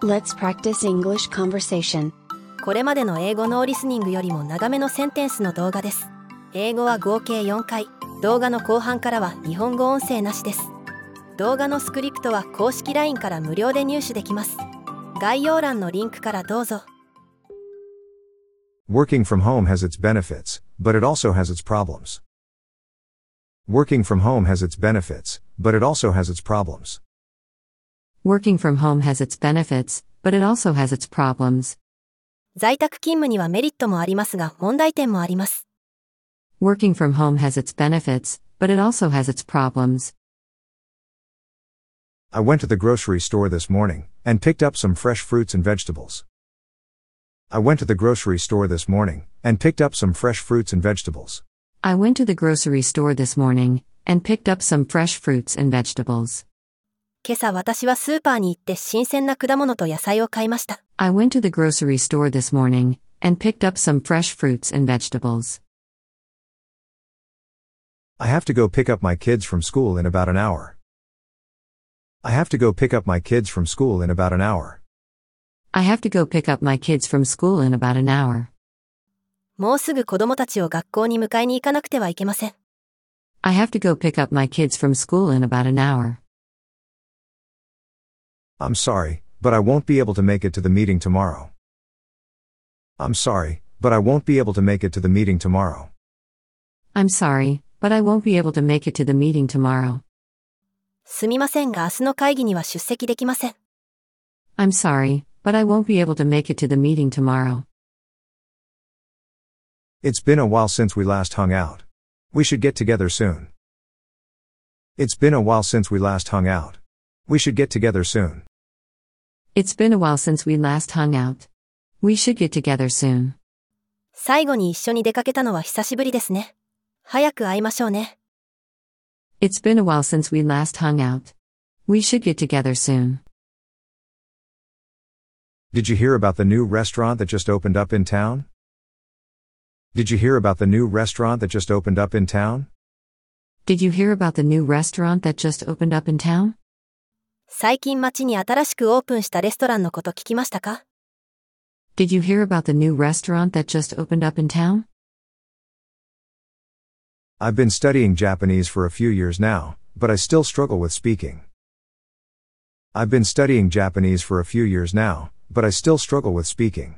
Let's practice English conversation. これまでの英語ノーリスニングよりも長めのセンテンスの動画です。英語は合計4回。動画の後半からは日本語音声なしです。動画のスクリプトは公式 LINE から無料で入手できます。概要欄のリンクからどうぞ。Working from home has its benefits, but it also has its problems. Working from home has its benefits, but it also has its problems. Working from home has its benefits, but it also has its problems. 在宅勤務にはメリットもありますが問題点もあります。 Working from home has its benefits, but it also has its problems. I went to the grocery store this morning and picked up some fresh fruits and vegetables. I went to the grocery store this morning and picked up some fresh fruits and vegetables. I went to the grocery store this morning and picked up some fresh fruits and vegetables. 今朝私はスーパーに行って新鮮な果物と野菜を買いました。 I went to the grocery store this morning and picked up some fresh fruits and vegetables. I have to go pick up my kids from school in about an hour. I have to go pick up my kids from school in about an hour. I have to go pick up my kids from school in about an hour. もうすぐ子供たちを学校に迎えに行かなくてはいけません。 I have to go pick up my kids from school in about an hour. I'm sorry, but I won't be able to make it to the meeting tomorrow. I'm sorry, but I won't be able to make it to the meeting tomorrow. I'm sorry, but I won't be able to make it to the meeting tomorrow. すみませんが明日の会議には出席できません。 I'm sorry, but I won't be able to make it to the meeting tomorrow. It's been a while since we last hung out. We should get together soon. It's been a while since we last hung out. We should get together soon. It's been a while since we last hung out. We should get together soon. 最後に一緒に出かけたのは久しぶりですね。早く会いましょうね。 It's been a while since we last hung out. We should get together soon. Did you hear about the new restaurant that just opened up in town? Did you hear about the new restaurant that just opened up in town? Did you hear about the new restaurant that just opened up in town? 最近街に新しくオープンしたレストランのこと聞きましたか Did you hear about the new restaurant that just opened up in town? I've been studying Japanese for a few years now, but I still struggle with speaking. I've been studying Japanese for a few years now, but I still struggle with speaking.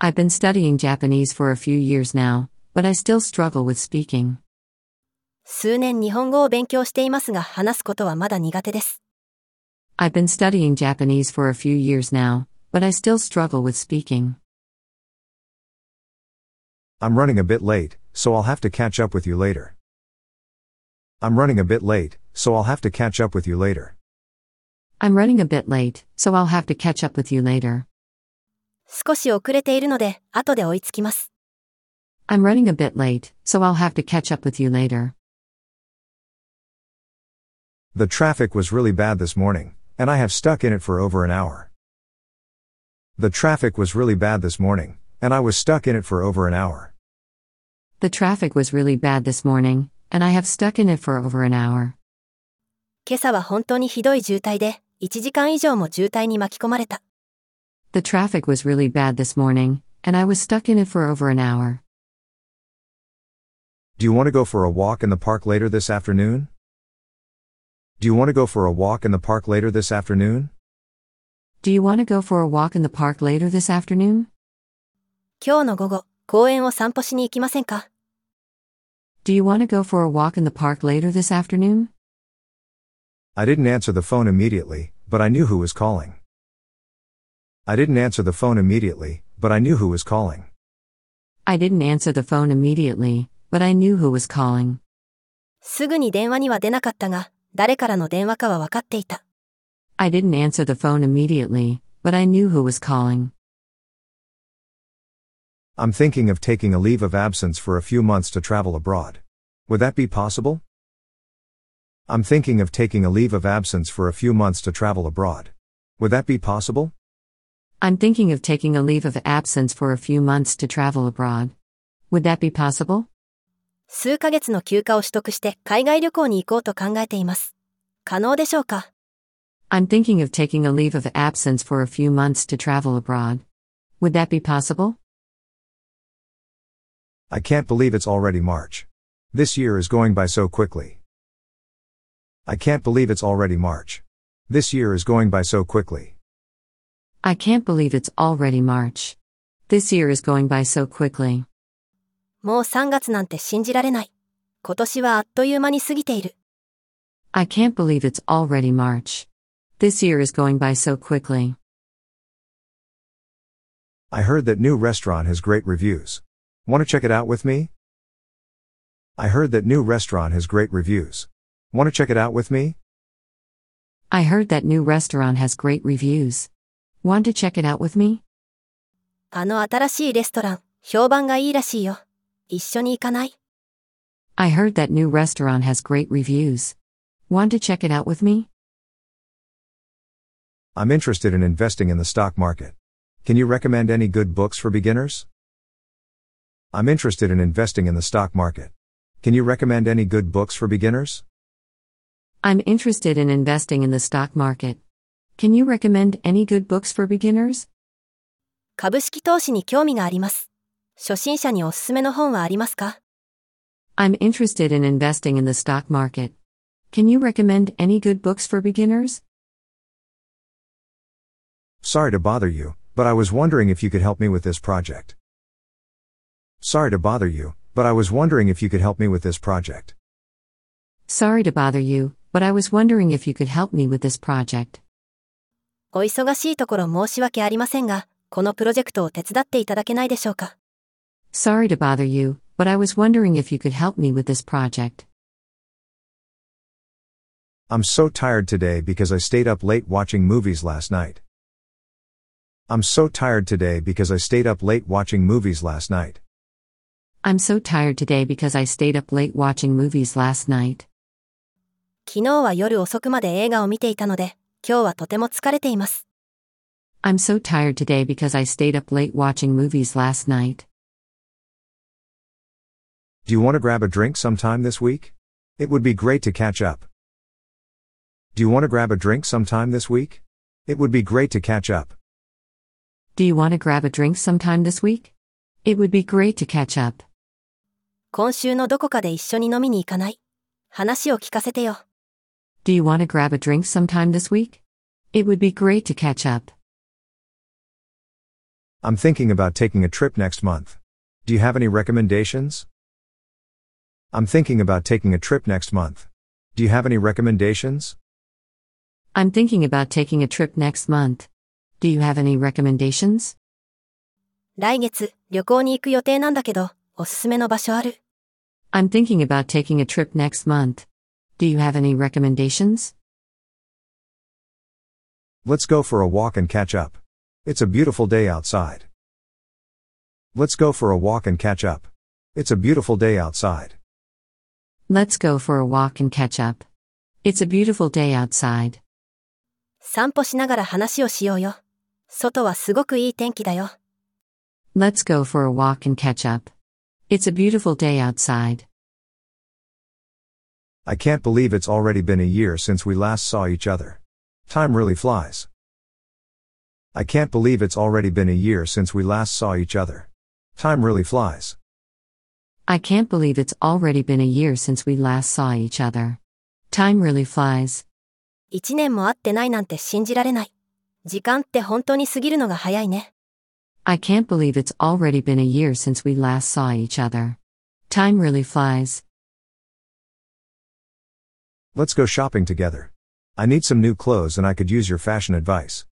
I've been studying Japanese for a few years now, but I still struggle with speaking. 数年日本語を勉強していますが話すことはまだ苦手です。 I've been studying Japanese for a few years now, but I still struggle with speaking. I'm running a bit late, so I'll have to catch up with you later. I'm running a bit late, so I'll have to catch up with you later. I'm running a bit late, so I'll have to catch up with you later. 少し遅れているので後で追いつきます。 I'm running a bit late, so I'll have to catch up with you later. The traffic was really bad this morning, and I have stuck in it for over an hour. The traffic was really bad this morning, and I was stuck in it for over an hour. The traffic was really bad this morning, and I have stuck in it for over an hour. 今朝は本当にひどい渋滞で1時間以上も渋滞に巻き込まれた。 The traffic was really bad this morning, and I was stuck in it for over an hour. Do you want to go for a walk in the park later this afternoon? Do you want to go for a walk in the park later this afternoon? Do you want to go for a walk in the park later this afternoon? 今日の午後、公園を散歩しに行きませんか Do you want to go for a walk in the park later this afternoon? I didn't answer the phone immediately, but I knew who was calling. I didn't answer the phone immediately, but I knew who was calling. I didn't answer the phone immediately, but I knew who was calling. すぐに電話には出なかったが、 誰からの電話かは分かっていた。 I didn't answer the phone immediately, but I knew who was calling. I'm thinking of taking a leave of absence for a few months to travel abroad. Would that be possible? I'm thinking of taking a leave of absence for a few months to travel abroad. Would that be possible? I'm thinking of taking a leave of absence for a few months to travel abroad. Would that be possible? 数ヶ月の休暇を取得して海外旅行に行こうと考えています。可能でしょうか I'm thinking of taking a leave of absence for a few months to travel abroad. Would that be possible? I can't believe it's already March. This year is going by so quickly. I can't believe it's already March. This year is going by so quickly. I can't believe it's already March. This year is going by so quickly. もう3月なんて信じられない。今年はあっという間に過ぎている。I can't believe it's already March. This year is going by so quickly. I heard that new restaurant has great reviews. Want to check it out with me? I heard that new restaurant has great reviews. Want to check it out with me? I heard that new restaurant has great reviews. Want to check it out with me? あの新しいレストラン、評判がいいらしいよ。一緒に行かない I heard that new restaurant has great reviews. Want to check it out with me? I'm interested in investing in the stock market. Can you recommend any good books for beginners? I'm interested in investing in the stock market. Can you recommend any good books for beginners? I'm interested in investing in the stock market. Can you recommend any good books for beginners? 株式投資に興味があります。 初心者におすすめの本はありますか I'm interested in investing in the stock market. Can you recommend any good books for beginners? Sorry to bother you, but I was wondering if you could help me with this project. Sorry to bother you, but I was wondering if you could help me with this project. Sorry to bother you, but I was wondering if you could help me with this project. お忙しいところ申し訳ありませんが、このプロジェクトを手伝っていただけないでしょうか Sorry to bother you, but I was wondering if you could help me with this project. I'm so tired today because I stayed up late watching movies last night. I'm so tired today because I stayed up late watching movies last night. I'm so tired today because I stayed up late watching movies last night. 昨日は夜遅くまで映画を見ていたので、今日はとても疲れています。 I'm so tired today because I stayed up late watching movies last night. Do you want to grab a drink sometime this week? It would be great to catch up. Do you want to grab a drink sometime this week? It would be great to catch up. Do you want to grab a drink sometime this week? It would be great to catch up. 今週のどこかで一緒に飲みに行かない話を聞かせてよ。 Do you want to grab a drink sometime this week? It would be great to catch up. I'm thinking about taking a trip next month. Do you have any recommendations? I'm thinking about taking a trip next month. Do you have any recommendations? I'm thinking about taking a trip next month. Do you have any recommendations? 来月、旅行に行く予定なんだけど、おすすめの場所ある I'm thinking about taking a trip next month. Do you have any recommendations? Let's go for a walk and catch up. It's a beautiful day outside. Let's go for a walk and catch up. It's a beautiful day outside. Let's go for a walk and catch up. It's a beautiful day outside. 散歩しながら話をしようよ。外はすごくいい天気だよ。 Let's go for a walk and catch up. It's a beautiful day outside. I can't believe it's already been a year since we last saw each other. Time really flies. I can't believe it's already been a year since we last saw each other. Time really flies. I can't believe it's already been a year since we last saw each other. Time really flies. 一年も会ってないなんて信じられない。時間って本当に過ぎるのが早いね。 I can't believe it's already been a year since we last saw each other. Time really flies. Let's go shopping together. I need some new clothes and I could use your fashion advice.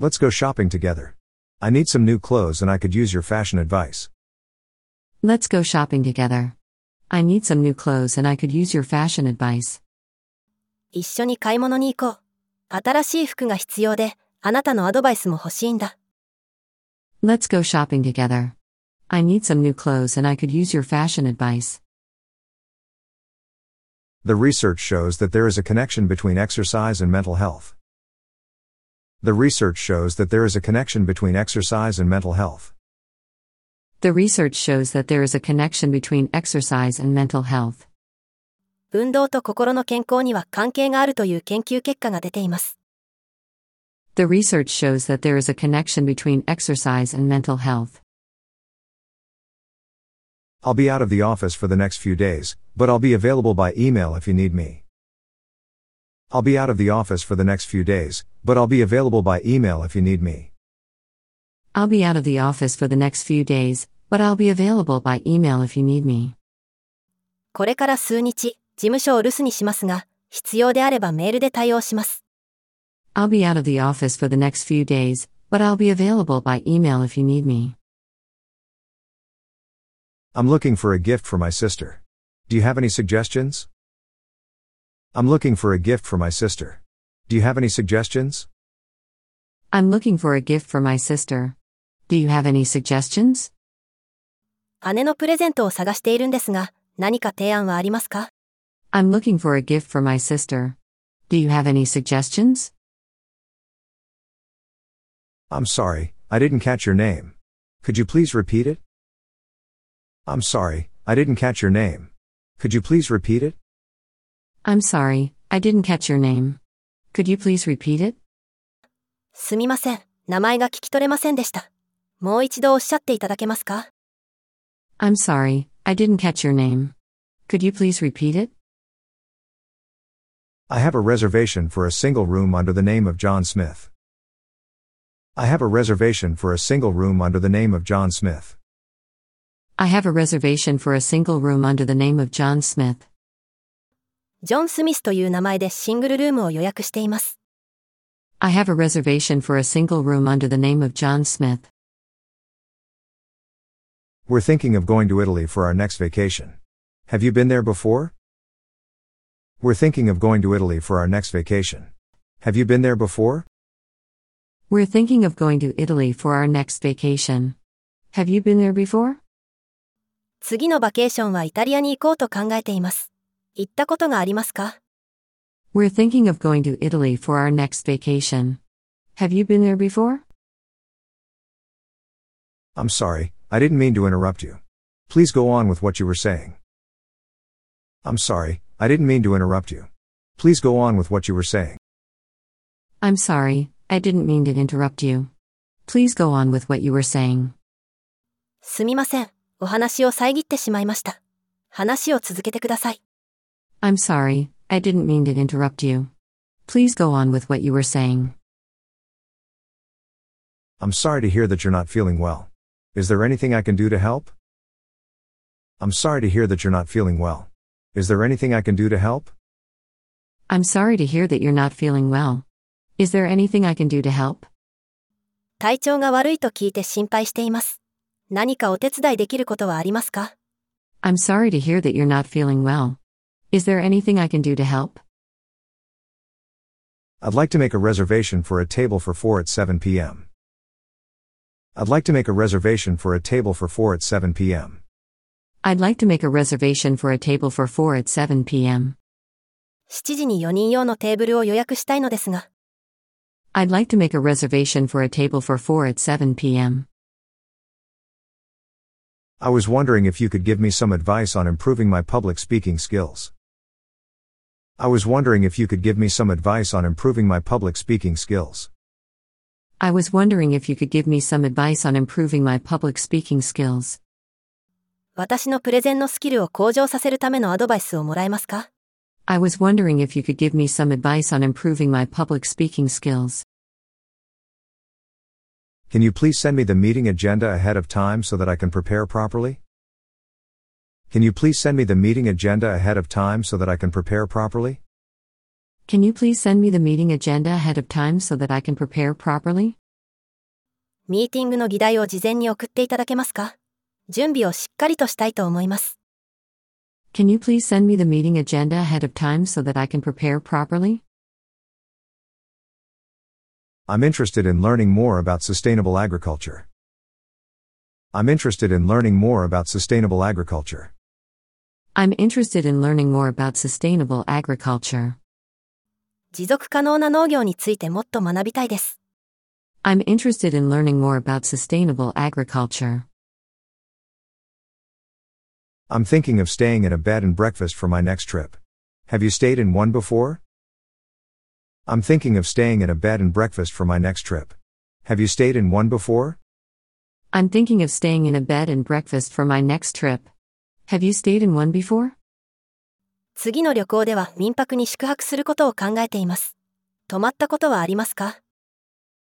Let's go shopping together. I need some new clothes and I could use your fashion advice. Let's go shopping together. I need some new clothes and I could use your fashion advice. 一緒に買い物に行こう。新しい服が必要で、あなたのアドバイスも欲しいんだ。 Let's go shopping together. I need some new clothes and I could use your fashion advice. The research shows that there is a connection between exercise and mental health. The research shows that there is a connection between exercise and mental health. The research shows that there is a connection between exercise and mental health. 運動と心の健康には関係があるという研究結果が出ています。 The research shows that there is a connection between exercise and mental health. I'll be out of the office for the next few days, but I'll be available by email if you need me. I'll be out of the office for the next few days, but I'll be available by email if you need me. I'll be out of the office for the next few days, but I'll be available by email if you need me. これから数日、事務所を留守にしますが、必要であればメールで対応します。 I'll be out of the office for the next few days, but I'll be available by email if you need me. I'm looking for a gift for my sister. Do you have any suggestions? I'm looking for a gift for my sister. Do you have any suggestions? I'm looking for a gift for my sister. Do you have any suggestions? 姉のプレゼントを探しているんですが、何か提案はありますか I'm looking for a gift for my sister. Do you have any suggestions? I'm sorry, I didn't catch your name. Could you please repeat it? I'm sorry, I didn't catch your name. Could you please repeat it? I'm sorry, I didn't catch your name. Could you please repeat it? すみません。名前が聞き取れませんでした。もう一度おっしゃっていただけますか I'm sorry, I didn't catch your name. Could you please repeat it? I have a reservation for a single room under the name of John Smith. I have a reservation for a single room under the name of John Smith. I have a reservation for a single room under the name of John Smith. ジョン・スミスという名前でシングルルームを予約しています。 I have a reservation for a single room under the name of John Smith. We're thinking of going to Italy for our next vacation. Have you been there before? We're thinking of going to Italy for our next vacation. Have you been there before? We're thinking of going to Italy for our next vacation. Have you been there before? 次のバケーションはイタリアに行こうと考えています。行ったことがありますか We're thinking of going to Italy for our next vacation. Have you been there before? I'm sorry, I didn't mean to interrupt you. Please go on with what you were saying. I'm sorry, I didn't mean to interrupt you. Please go on with what you were saying. I'm sorry, I didn't mean to interrupt you. Please go on with what you were saying. すみません。お話を遮ってしまいました。話を続けてください。 I'm sorry, I didn't mean to interrupt you. Please go on with what you were saying. I'm sorry to hear that you're not feeling well. Is there anything I can do to help? I'm sorry to hear that you're not feeling well. Is there anything I can do to help? I'm sorry to hear that you're not feeling well. Is there anything I can do to help? 体調が悪いと聞いて心配しています。何かお手伝いできることはありますか I'm sorry to hear that you're not feeling well. Is there anything I can do to help? I'd like to make a reservation for a table for 4 at 7 p.m. I'd like to make a reservation for a table for 4 at 7 p.m. I'd like to make a reservation for a table for 4 at 7 p.m. 7時に4人用のテーブルを予約したいのですが、 I'd like to make a reservation for a table for 4 at 7 p.m. I was wondering if you could give me some advice on improving my public speaking skills. I was wondering if you could give me some advice on improving my public speaking skills. I was wondering if you could give me some advice on improving my public speaking skills. 私のプレゼンのスキルを向上させるためのアドバイスをもらえますか I was wondering if you could give me some advice on improving my public speaking skills. Can you please send me the meeting agenda ahead of time so that I can prepare properly? Can you please send me the meeting agenda ahead of time so that I can prepare properly? Can you please send me the meeting agenda ahead of time so that I can prepare properly? ミーティングの議題を事前に送っていただけますか準備をしっかりとしたいと思います。 Can you please send me the meeting agenda ahead of time so that I can prepare properly? I'm interested in learning more about sustainable agriculture. I'm interested in learning more about sustainable agriculture. I'm interested in learning more about sustainable agriculture. 持続可能な農業についてもっと学びたいです。 I'm interested in learning more about sustainable agriculture. I'm thinking of staying in a bed and breakfast for my next trip. Have you stayed in one before? I'm thinking of staying in a bed and breakfast for my next trip. Have you stayed in one before? I'm thinking of staying in a bed and breakfast for my next trip. Have you stayed in one before? 次の旅行では民泊に宿泊することを考えています。泊まったことはありますか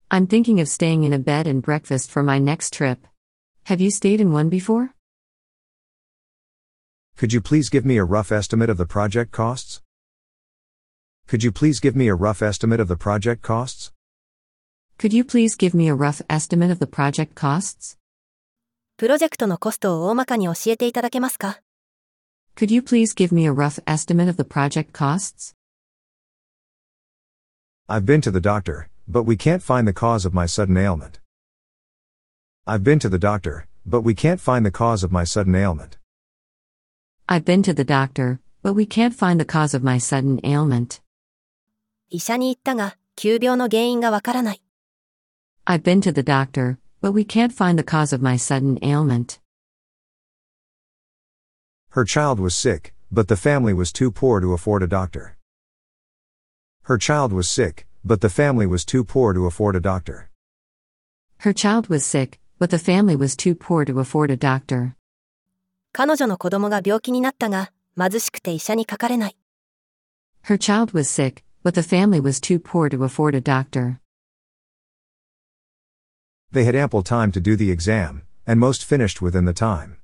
I'm thinking of staying in a bed and breakfast for my next trip. Have you stayed in one before? Could you please give me a rough estimate of the project costs? Could you please give me a rough estimate of the project costs? Could you please give me a rough estimate of the project costs? プロジェクトのコストを大まかに教えていただけますか Could you please give me a rough estimate of the project costs? I've been to the doctor, but we can't find the cause of my sudden ailment. I've been to the doctor, but we can't find the cause of my sudden ailment. I've been to the doctor, but we can't find the cause of my sudden ailment. 医者に行ったが、急病の原因がわからない。 I've been to the doctor, but we can't find the cause of my sudden ailment. Her child was sick, but the family was too poor to afford a doctor. Her child was sick, but the family was too poor to afford a doctor. Her child was sick, but the family was too poor to afford a doctor. 彼女の子供が病気になったが、貧しくて医者にかかれない。 Her child was sick, but the family was too poor to afford a doctor. They had ample time to do the exam, and most finished within the time.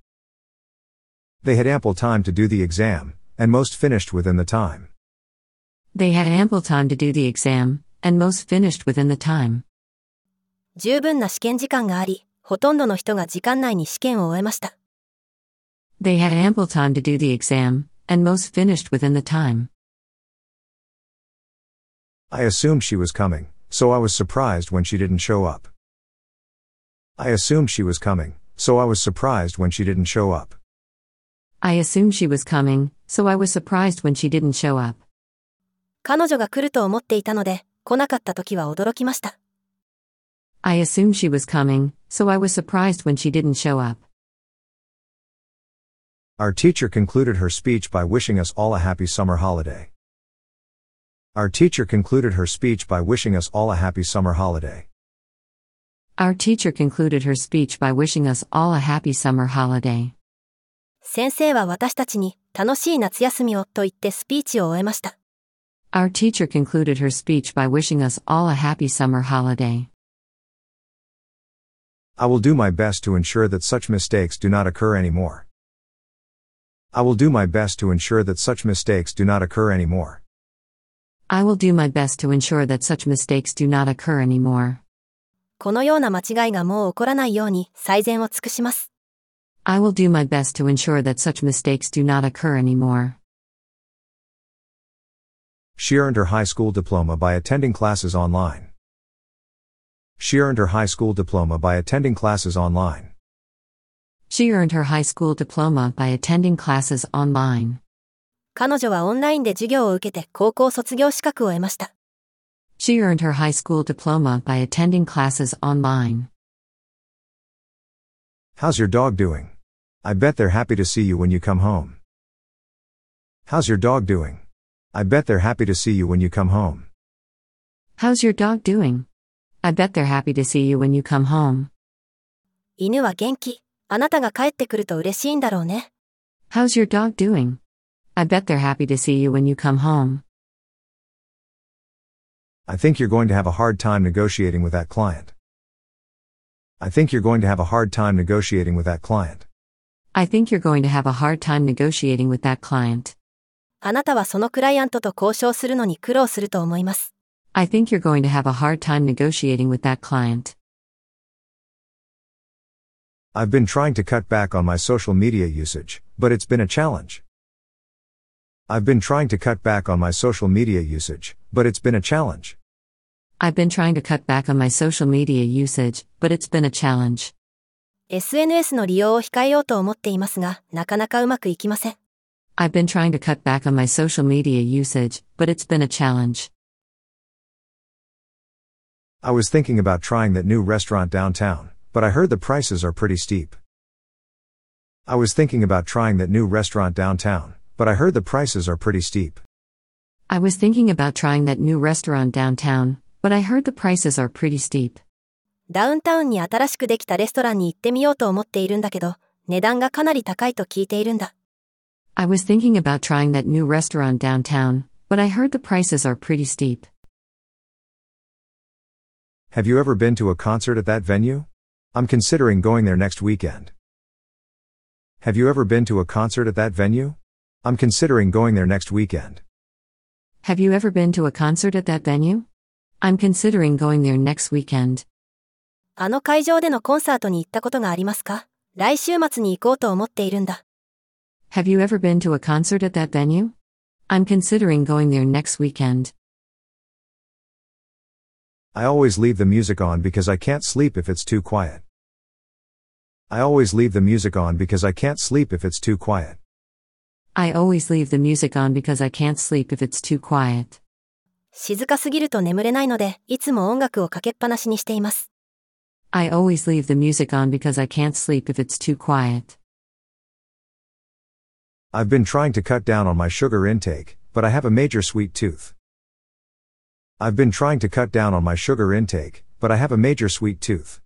They had ample time to do the exam, and most finished within the time. They had ample time to do the exam, and most finished within the time. 十分な試験時間があり、ほとんどの人が時間内に試験を終えました。 They had ample time to do the exam, and most finished within the time. I assumed she was coming, so I was surprised when she didn't show up. I assumed she was coming, so I was surprised when she didn't show up. I assumed she was coming, so I was surprised when she didn't show up. 彼女が来ると思っていたので、来なかった時は驚きました。 I assumed she was coming, so I was surprised when she didn't show up. Our teacher concluded her speech by wishing us all a happy summer holiday. Our teacher concluded her speech by wishing us all a happy summer holiday. Our teacher concluded her speech by wishing us all a happy summer holiday. 先生は私たちに、楽しい夏休みをと言ってスピーチを終えました。Our teacher concluded her speech by wishing us all a happy summer holiday. I will do my best to ensure that such mistakes do not occur anymore. I will do my best to ensure that such mistakes do not occur anymore. I will do my best to ensure that such mistakes do not occur anymore. このような間違いがもう起こらないように最善を尽くします。I will do my best to ensure that such mistakes do not occur anymore. She earned her high school diploma by attending classes online. She earned her high school diploma by attending classes online. She earned her high school diploma by attending classes online. 彼女はオンラインで授業を受けて高校卒業資格を得ました。 She earned her high school diploma by attending classes online. How's your dog doing? I bet they're happy to see you when you come home. How's your dog doing? I bet they're happy to see you when you come home. How's your dog doing? I bet they're happy to see you when you come home. 犬は元気。あなたが帰ってくると嬉しいんだろうね。 How's your dog doing? I bet they're happy to see you when you come home. I think you're going to have a hard time negotiating with that client. I think you're going to have a hard time negotiating with that client. I think you're going to have a hard time negotiating with that client. あなたはそのクライアントと交渉するのに苦労すると思います。 I think you're going to have a hard time negotiating with that client. I've been trying to cut back on my social media usage, but it's been a challenge. I've been trying to cut back on my social media usage, but it's been a challenge. I've been trying to cut back on my social media usage, but it's been a challenge. SNS の利用を控えようと思っていますが、なかなかうまくいきません。 I've been trying to cut back on my social media usage, but it's been a challenge. I was thinking about trying that new restaurant downtown, but I heard the prices are pretty steep. I was thinking about trying that new restaurant downtown, but I heard the prices are pretty steep. I was thinking about trying that new restaurant downtown, but I heard the prices are pretty steep. ダウンタウンに新しくできたレストランに行ってみようと思っているんだけど、値段がかなり高いと聞いているんだ。 I was thinking about trying that new restaurant downtown, but I heard the prices are pretty steep. Have you ever been to a concert at that venue? I'm considering going there next weekend. Have you ever been to a concert at that venue? I'm considering going there next weekend. Have you ever been to a concert at that venue? I'm considering going there next weekend. あの会場でのコンサートに行ったことがありますか来週末に行こうと思っているんだ。Have you ever been to a concert at that venue? I'm considering going there next weekend. I always leave the music on because I can't sleep if it's too quiet. I always leave the music on because I can't sleep if it's too quiet. I always leave the music on because I can't sleep if it's too quiet. 静かすぎると眠れないので、いつも音楽をかけっぱなしにしています。I always leave the music on because I can't sleep if it's too quiet. I've been trying to cut down on my sugar intake, but I have a major sweet tooth. I've been trying to cut down on my sugar intake, but I have a major sweet tooth.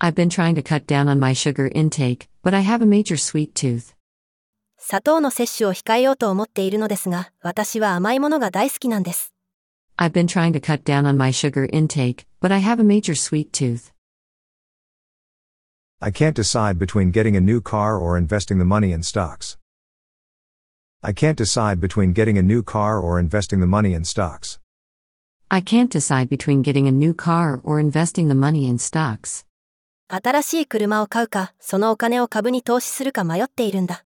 I've been trying to cut down on my sugar intake, but I have a major sweet tooth. 砂糖の摂取を控えようと思っているのですが、私は甘いものが大好きなんです。 I've been trying to cut down on my sugar intake, but I have a major sweet tooth. I can't decide between getting a new car or investing the money in stocks. I can't decide between getting a new car or investing the money in stocks. I can't decide between getting a new car or investing the money in stocks. 新しい車を買うか、そのお金を株に投資するか迷っているんだ。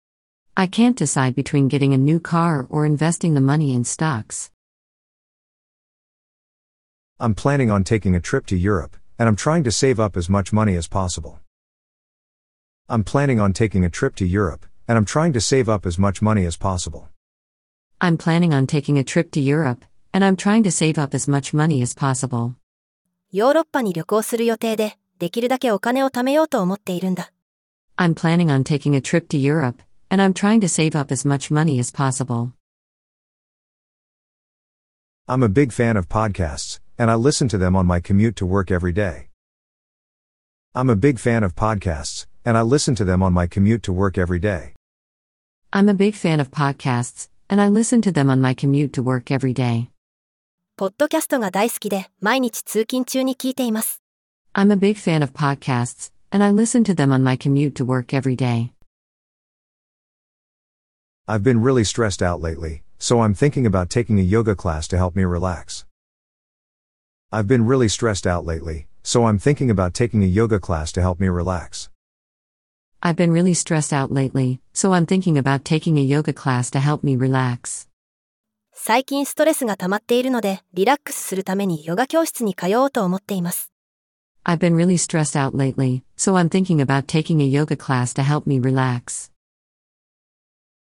I can't decide between getting a new car or investing the money in stocks. I'm planning on taking a trip to Europe, and I'm trying to save up as much money as possible. I'm planning on taking a trip to Europe, and I'm trying to save up as much money as possible. I'm planning on taking a trip to Europe, and I'm trying to save up as much money as possible. ヨーロッパに旅行する予定で、できるだけお金を貯めようと思っているんだ。 I'm planning on taking a trip to Europe, and I'm trying to save up as much money as possible. I'm a big fan of podcasts, and I listen to them on my commute to work every day. I'm a big fan of podcasts, and I listen to them on my commute to work every day. I'm a big fan of podcasts, and I listen to them on my commute to work every day. ポッドキャストが大好きで、毎日通勤中に聞いています。 I'm a big fan of podcasts, and I listen to them on my commute to work every day. I've been really stressed out lately, so I'm thinking about taking a yoga class to help me relax. I've been really stressed out lately, so I'm thinking about taking a yoga class to help me relax. I've been really stressed out lately, so I'm thinking about taking a yoga class to help me relax. 最近ストレスが溜まっているので、リラックスするためにヨガ教室に通おうと思っています。 I've been really stressed out lately, so I'm thinking about taking a yoga class to help me relax.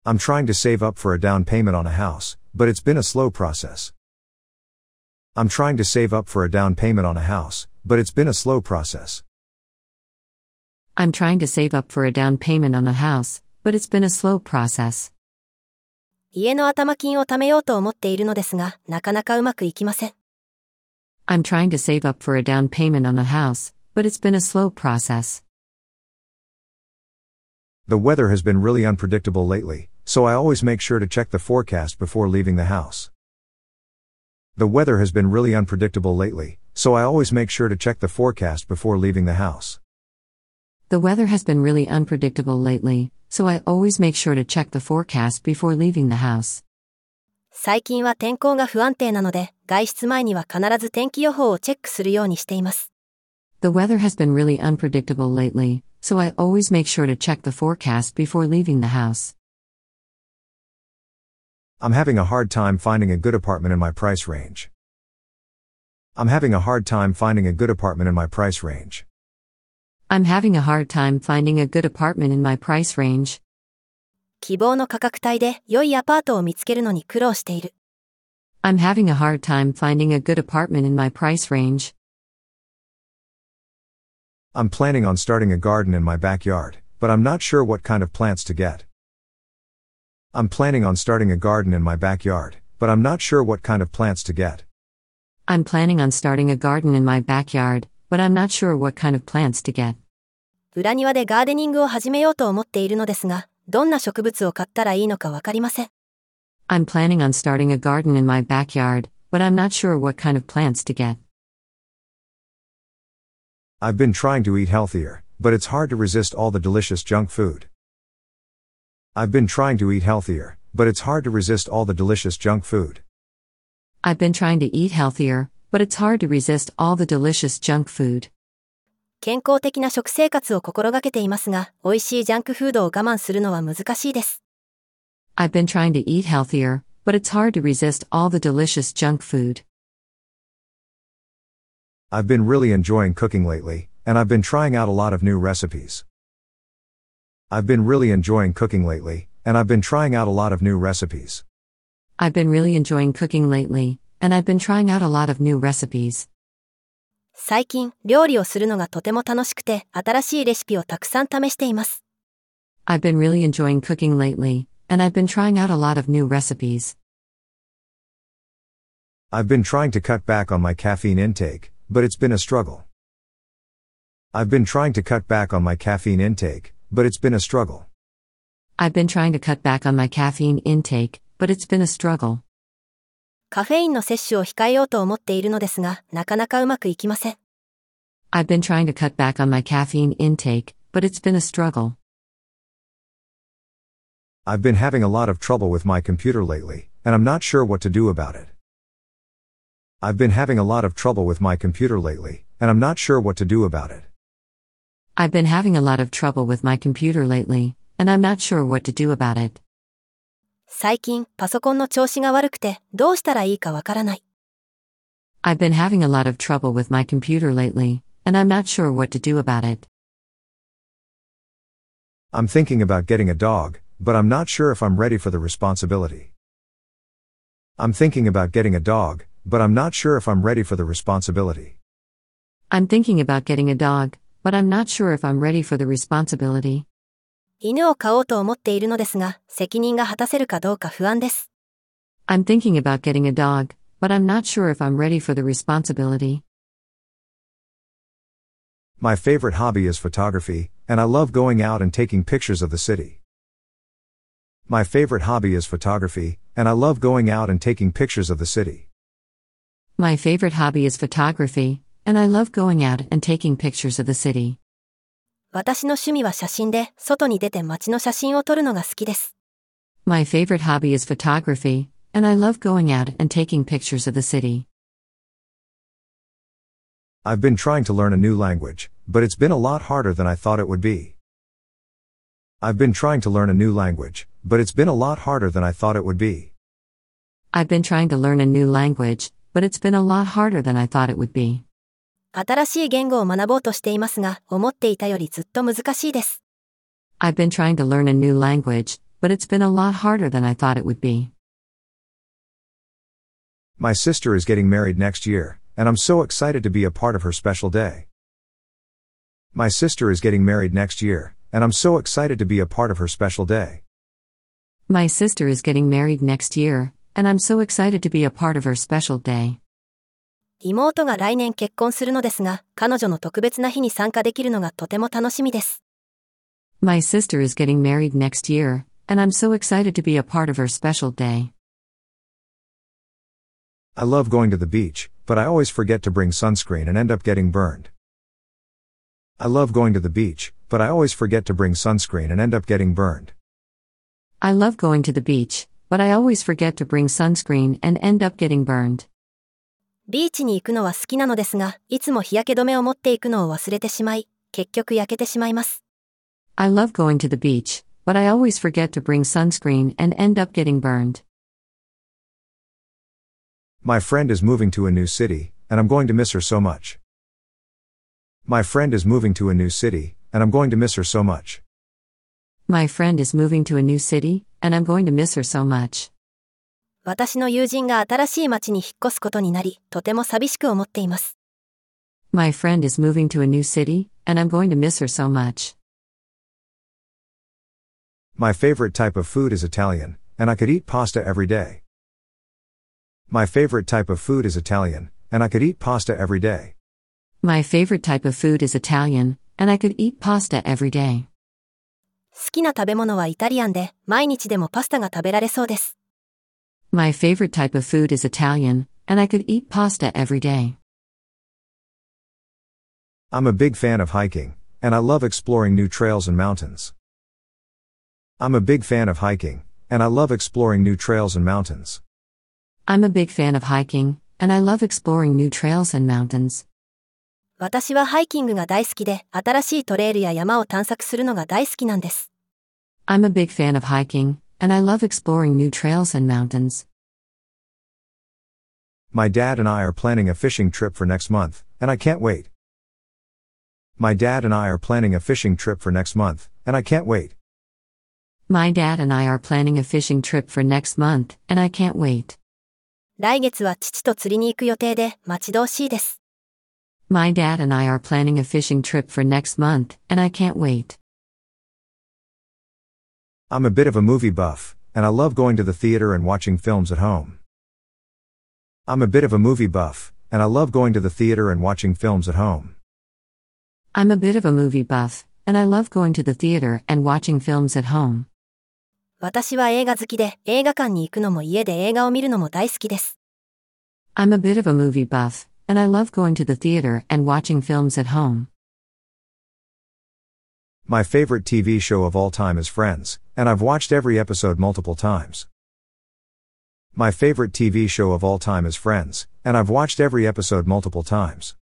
I'm trying to save up for a down payment on a house, but it's been a slow process. I'm trying to save up for a down payment on a house, but it's been a slow process. I'm trying to save up for a down payment on a house, but it's been a slow process. 家の頭金を貯めようと思っているのですが、なかなかうまくいきません。 I'm trying to save up for a down payment on a house, but it's been a slow process. The weather has been really unpredictable lately, so I always make sure to check the forecast before leaving the house. The weather has been really unpredictable lately, so I always make sure to check the forecast before leaving the house. The weather has been really unpredictable lately, so I always make sure to check the forecast before leaving the house. 最近は天候が不安定なので、外出前には必ず天気予報をチェックするようにしています。 The weather has been really unpredictable lately, so I always make sure to check the forecast before leaving the house. I'm having a hard time finding a good apartment in my price range. I'm having a hard time finding a good apartment in my price range. I'm having a hard time finding a good apartment in my price range. 希望の価格帯で良いアパートを見つけるのに苦労している。 I'm having a hard time finding a good apartment in my price range. I'm planning on starting a garden in my backyard, but I'm not sure what kind of plants to get. I'm planning on starting a garden in my backyard, but I'm not sure what kind of plants to get. I'm planning on starting a garden in my backyard, but I'm not sure what kind of plants to get. 裏庭でガーデニングを始めようと思っているのですが、どんな植物を買ったらいいのかわかりません。 I'm planning on starting a garden in my backyard, but I'm not sure what kind of plants to get. I've been trying to eat healthier, but it's hard to resist all the delicious junk food. I've been trying to eat healthier, but it's hard to resist all the delicious junk food. I've been trying to eat healthier, but it's hard to resist all the delicious junk food. 健康的な食生活を心がけていますが、美味しいジャンクフードを我慢するのは難しいです。 I've been trying to eat healthier, but it's hard to resist all the delicious junk food. I've been really enjoying cooking lately, and I've been trying out a lot of new recipes. I've been really enjoying cooking lately, and I've been trying out a lot of new recipes. I've been really enjoying cooking lately, and I've been trying out a lot of new recipes. 最近、料理をするのがとても楽しくて、新しいレシピをたくさん試しています。 I've been really enjoying cooking lately, and I've been trying out a lot of new recipes. I've been trying to cut back on my caffeine intake, but it's been a struggle. I've been trying to cut back on my caffeine intake, but it's been a struggle. I've been trying to cut back on my caffeine intake, but it's been a struggle. カフェインの摂取を控えようと思っているのですが、なかなかうまくいきません。 I've been trying to cut back on my caffeine intake, but it's been a struggle. I've been having a lot of trouble with my computer lately, and I'm not sure what to do about it. I've been having a lot of trouble with my computer lately, and I'm not sure what to do about it. I've been having a lot of trouble with my computer lately, and I'm not sure what to do about it. 最近、パソコンの調子が悪くて、どうしたらいいかわからない。 I've been having a lot of trouble with my computer lately, and I'm not sure what to do about it. I'm thinking about getting a dog, but I'm not sure if I'm ready for the responsibility. I'm thinking about getting a dog, but I'm not sure if I'm ready for the responsibility. I'm thinking about getting a dog, but I'm not sure if I'm ready for the responsibility. 犬を飼おうと思っているのですが、責任が果たせるかどうか不安です。 I'm thinking about getting a dog, but I'm not sure if I'm ready for the responsibility. My favorite hobby is photography, and I love going out and taking pictures of the city. My favorite hobby is photography, and I love going out and taking pictures of the city. My favorite hobby is photography, and I love going out and taking pictures of the city. 私の趣味は写真で、外に出て街の写真を撮るのが好きです。 My favorite hobby is photography, and I love going out and taking pictures of the city. I've been trying to learn a new language, but it's been a lot harder than I thought it would be. I've been trying to learn a new language, but it's been a lot harder than I thought it would be. I've been trying to learn a new language, but it's been a lot harder than I thought it would be. 新しい言語を学ぼうとしていますが、思っていたよりずっと難しいです。 I've been trying to learn a new language, but it's been a lot harder than I thought it would be. My sister is getting married next year, and I'm so excited to be a part of her special day. My sister is getting married next year, and I'm so excited to be a part of her special day. My sister is getting married next year, and I'm so excited to be a part of her special day. 妹が来年結婚するのですが、彼女の特別な日に参加できるのがとても楽しみです。 My sister is getting married next year, and I'm so excited to be a part of her special day. I love going to the beach, but I always forget to bring sunscreen and end up getting burned. I love going to the beach, but I always forget to bring sunscreen and end up getting burned. I love going to the beach, but I always forget to bring sunscreen and end up getting burned. ビーチに行くのは好きなのですが、いつも日焼け止めを持っていくのを忘れてしまい、結局焼けてしまいます。 I love going to the beach, but I always forget to bring sunscreen and end up getting burned. My friend is moving to a new city, and I'm going to miss her so much. My friend is moving to a new city, and I'm going to miss her so much. My friend is moving to a new city, and I'm going to miss her so much. 私の友人が新しい町に引っ越すことになり、とても寂しく思っています。My friend is moving to a new city, and I'm going to miss her so much. My favorite type of food is Italian, and I could eat pasta every day. My favorite type of food is Italian, and I could eat pasta every day. My favorite type of food is Italian, and I could eat pasta every day. 好きな食べ物はイタリアンで、毎日でもパスタが食べられそうです。My favorite type of food is Italian, and I could eat pasta every day. I'm a big fan of hiking, and I love exploring new trails and mountains. I'm a big fan of hiking, and I love exploring new trails and mountains. I'm a big fan of hiking, and I love exploring new trails and mountains. 私はハイキングが大好きで、新しいトレイルや山を探索するのが大好きなんです。 I'm a big fan of hiking, and I love exploring new trails and mountains. My dad and I are planning a fishing trip for next month, and I can't wait. My dad and I are planning a fishing trip for next month, and I can't wait. My dad and I are planning a fishing trip for next month, and I can't wait. 来月は父と釣りに行く予定で、待ち遠しいです。 My dad and I are planning a fishing trip for next month, and I can't wait. I'm a bit of a movie buff, and I love going to the theater and watching films at home. I'm a bit of a movie buff, and I love going to the theater and watching films at home. I'm a bit of a movie buff, and I love going to the theater and watching films at home. 私は映画好きで、映画館に行くのも家で映画を見るのも大好きです。 I'm a bit of a movie buff, and I love going to the theater and watching films at home. My favorite TV show of all time is Friends, and I've watched every episode multiple times. My favorite TV show of all time is Friends, and I've watched every episode multiple times.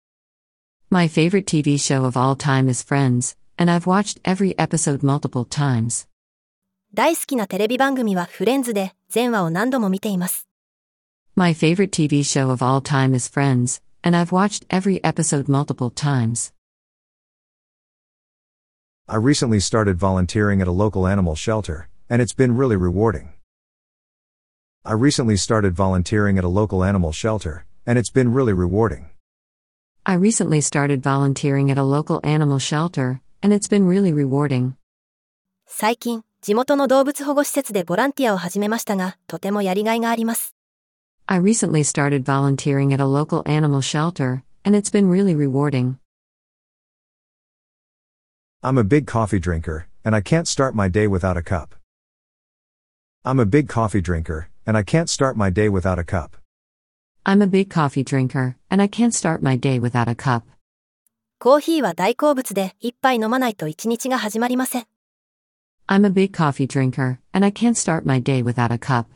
My favorite TV show of all time is Friends, and I've watched every episode multiple times. 大好きなテレビ番組はフレンズで、全話を何度も見ています。 My favorite TV show of all time is Friends, and I've watched every episode multiple times. I recently started volunteering at a local animal shelter, and it's been really rewarding. I recently started volunteering at a local animal shelter, and it's been really rewarding. I recently started volunteering at a local animal shelter, and it's been really rewarding. 最近、地元の動物保護施設でボランティアを始めましたが、とてもやりがいがあります。 I recently started volunteering at a local animal shelter, and it's been really rewarding. I'm a big coffee drinker, and I can't start my day without a cup. I'm a big coffee drinker, and I can't start my day without a cup. I'm a big coffee drinker, and I can't start my day without a cup. コーヒーは大好物で、一杯飲まないと一日が始まりません。 I'm a big coffee drinker, and I can't start my day without a cup.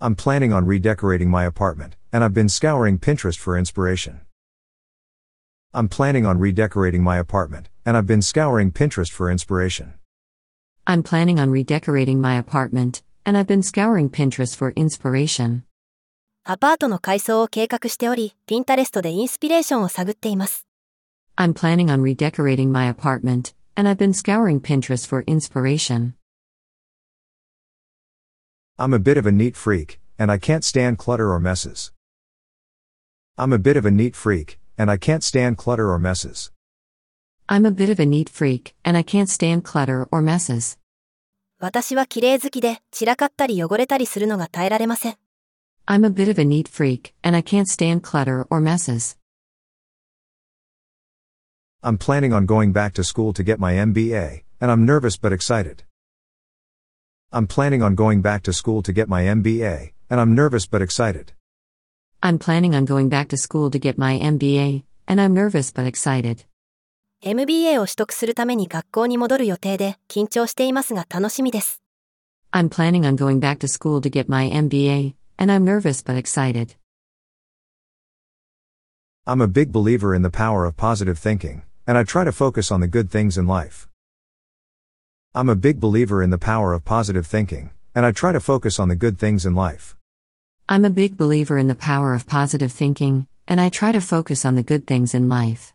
I'm planning on redecorating my apartment, and I've been scouring Pinterest for inspiration. I'm planning on redecorating my apartment, and I've been scouring Pinterest for inspiration. I'm planning on redecorating my apartment, and I've been scouring Pinterest for inspiration. アパートの改装を計画しており、ピンタレストでインスピレーションを探っています。 I'm planning on redecorating my apartment, and I've been scouring Pinterest for inspiration. I'm a bit of a neat freak, and I can't stand clutter or messes. I'm a bit of a neat freak, and I can't stand clutter or messes. I'm a bit of a neat freak, and I can't stand clutter or messes. 私は綺麗好きで、散らかったり汚れたりするのが耐えられません。 I'm a bit of a neat freak, and I can't stand clutter or messes. I'm planning on going back to school to get my MBA, and I'm nervous but excited. I'm planning on going back to school to get my MBA, and I'm nervous but excited. I'm planning on going back to school to get my MBA, and I'm nervous but excited. MBA を取得するために学校に戻る予定で、緊張していますが楽しみです。 I'm planning on going back to school to get my MBA, and I'm nervous but excited. I'm a big believer in the power of positive thinking, and I try to focus on the good things in life. I'm a big believer in the power of positive thinking, and I try to focus on the good things in life. I'm a big believer in the power of positive thinking, and I try to focus on the good things in life.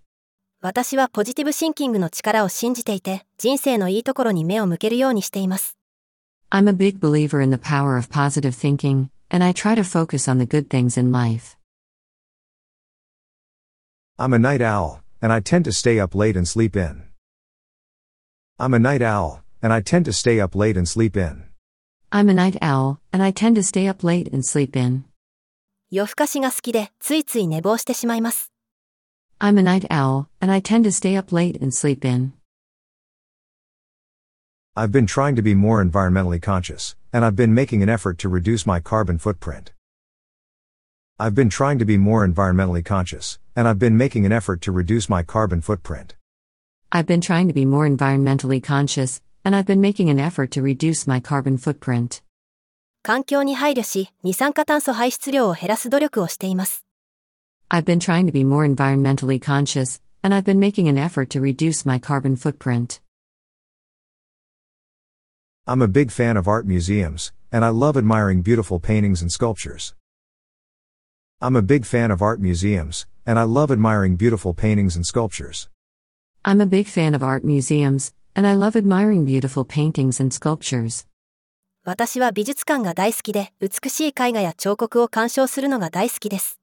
私はポジティブシンキングの力を信じていて、人生のいいところに目を向けるようにしています。 I'm a big believer in the power of positive thinking, and I try to focus on the good things in life. I'm a night owl, and I tend to stay up late and sleep in. I'm a night owl, and I tend to stay up late and sleep in. I'm a night owl, and I tend to stay up late and sleep in. 夜更かしが好きで、ついつい寝坊してしまいます。 I'm a night owl, and I tend to stay up late and sleep in. I've been trying to be more environmentally conscious, and I've been making an effort to reduce my carbon footprint. I've been trying to be more environmentally conscious, and I've been making an effort to reduce my carbon footprint. I've been trying to be more environmentally conscious, and I've been making an effort to reduce my carbon footprint. 環境に配慮し、二酸化炭素排出量を減らす努力をしています。 I've been trying to be more environmentally conscious, and I've been making an effort to reduce my carbon footprint. I'm a big fan of art museums, and I love admiring beautiful paintings and sculptures. I'm a big fan of art museums, and I love admiring beautiful paintings and sculptures. I'm a big fan of art museums, and I love admiring beautiful paintings and sculptures. 私は美術館が大好きで、美しい絵画や彫刻を鑑賞するのが大好きです。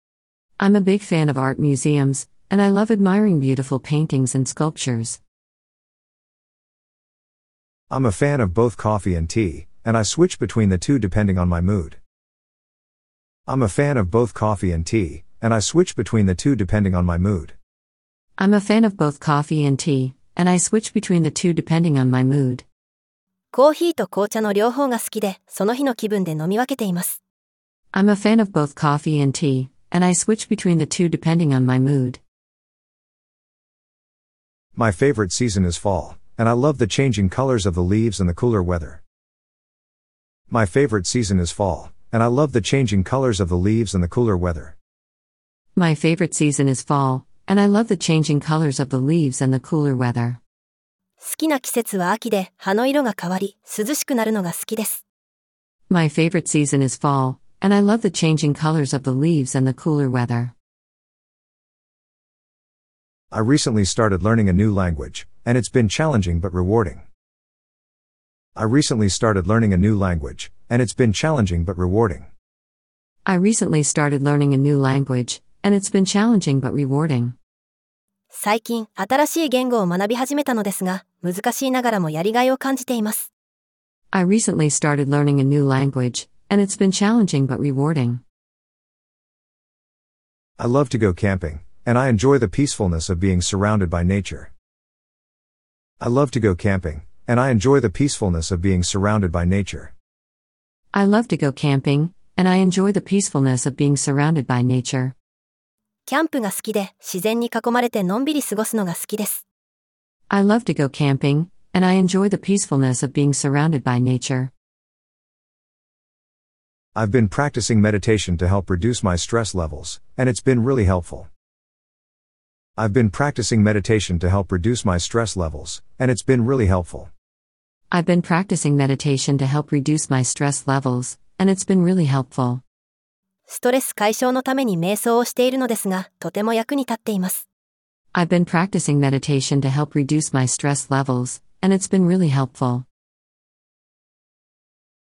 I'm a big fan of art museums, and I love admiring beautiful paintings and sculptures. I'm a fan of both coffee and tea, and I switch between the two depending on my mood. I'm a fan of both coffee and tea, and I switch between the two depending on my mood. I'm a fan of both coffee and tea, and I switch between the two depending on my mood. コーヒーと紅茶の両方が好きで、その日の気分で飲み分けています。 I'm a fan of both coffee and tea, and I switch between the two depending on my mood. My favorite season is fall, and I love the changing colors of the leaves and the cooler weather. My favorite season is fall, and I love the changing colors of the leaves and the cooler weather. My favorite season is fall, and I love the changing colors of the leaves and the cooler weather. 好きな季節は秋で、葉の色が変わり、涼しくなるのが好きです。 My favorite season is fall, and I love the changing colors of the leaves and the cooler weather. I recently started learning a new language, and it's been challenging but rewarding. I recently started learning a new language, and it's been challenging but rewarding. I recently started learning a new language, and it's been challenging but rewarding. 最近、新しい言語を学び始めたのですが、難しいながらもやりがいを感じています。 I recently started learning a new language, and it's been challenging but rewarding. I love to go camping, and I enjoy the peacefulness of being surrounded by nature. I love to go camping, and I enjoy the peacefulness of being surrounded by nature. I love to go camping, and I enjoy the peacefulness of being surrounded by nature. キャンプが好きで、自然に囲まれてのんびり過ごすのが好きです。 I love to go camping, and I enjoy the peacefulness of being surrounded by nature. I've been practicing meditation to help reduce my stress levels, and it's been really helpful. I've been practicing meditation to help reduce my stress levels, and it's been really helpful. I've been practicing meditation to help reduce my stress levels, and it's been really helpful. ストレス解消のために瞑想をしているのですが、とても役に立っています。I've been practicing meditation to help reduce my stress levels, and it's been really helpful.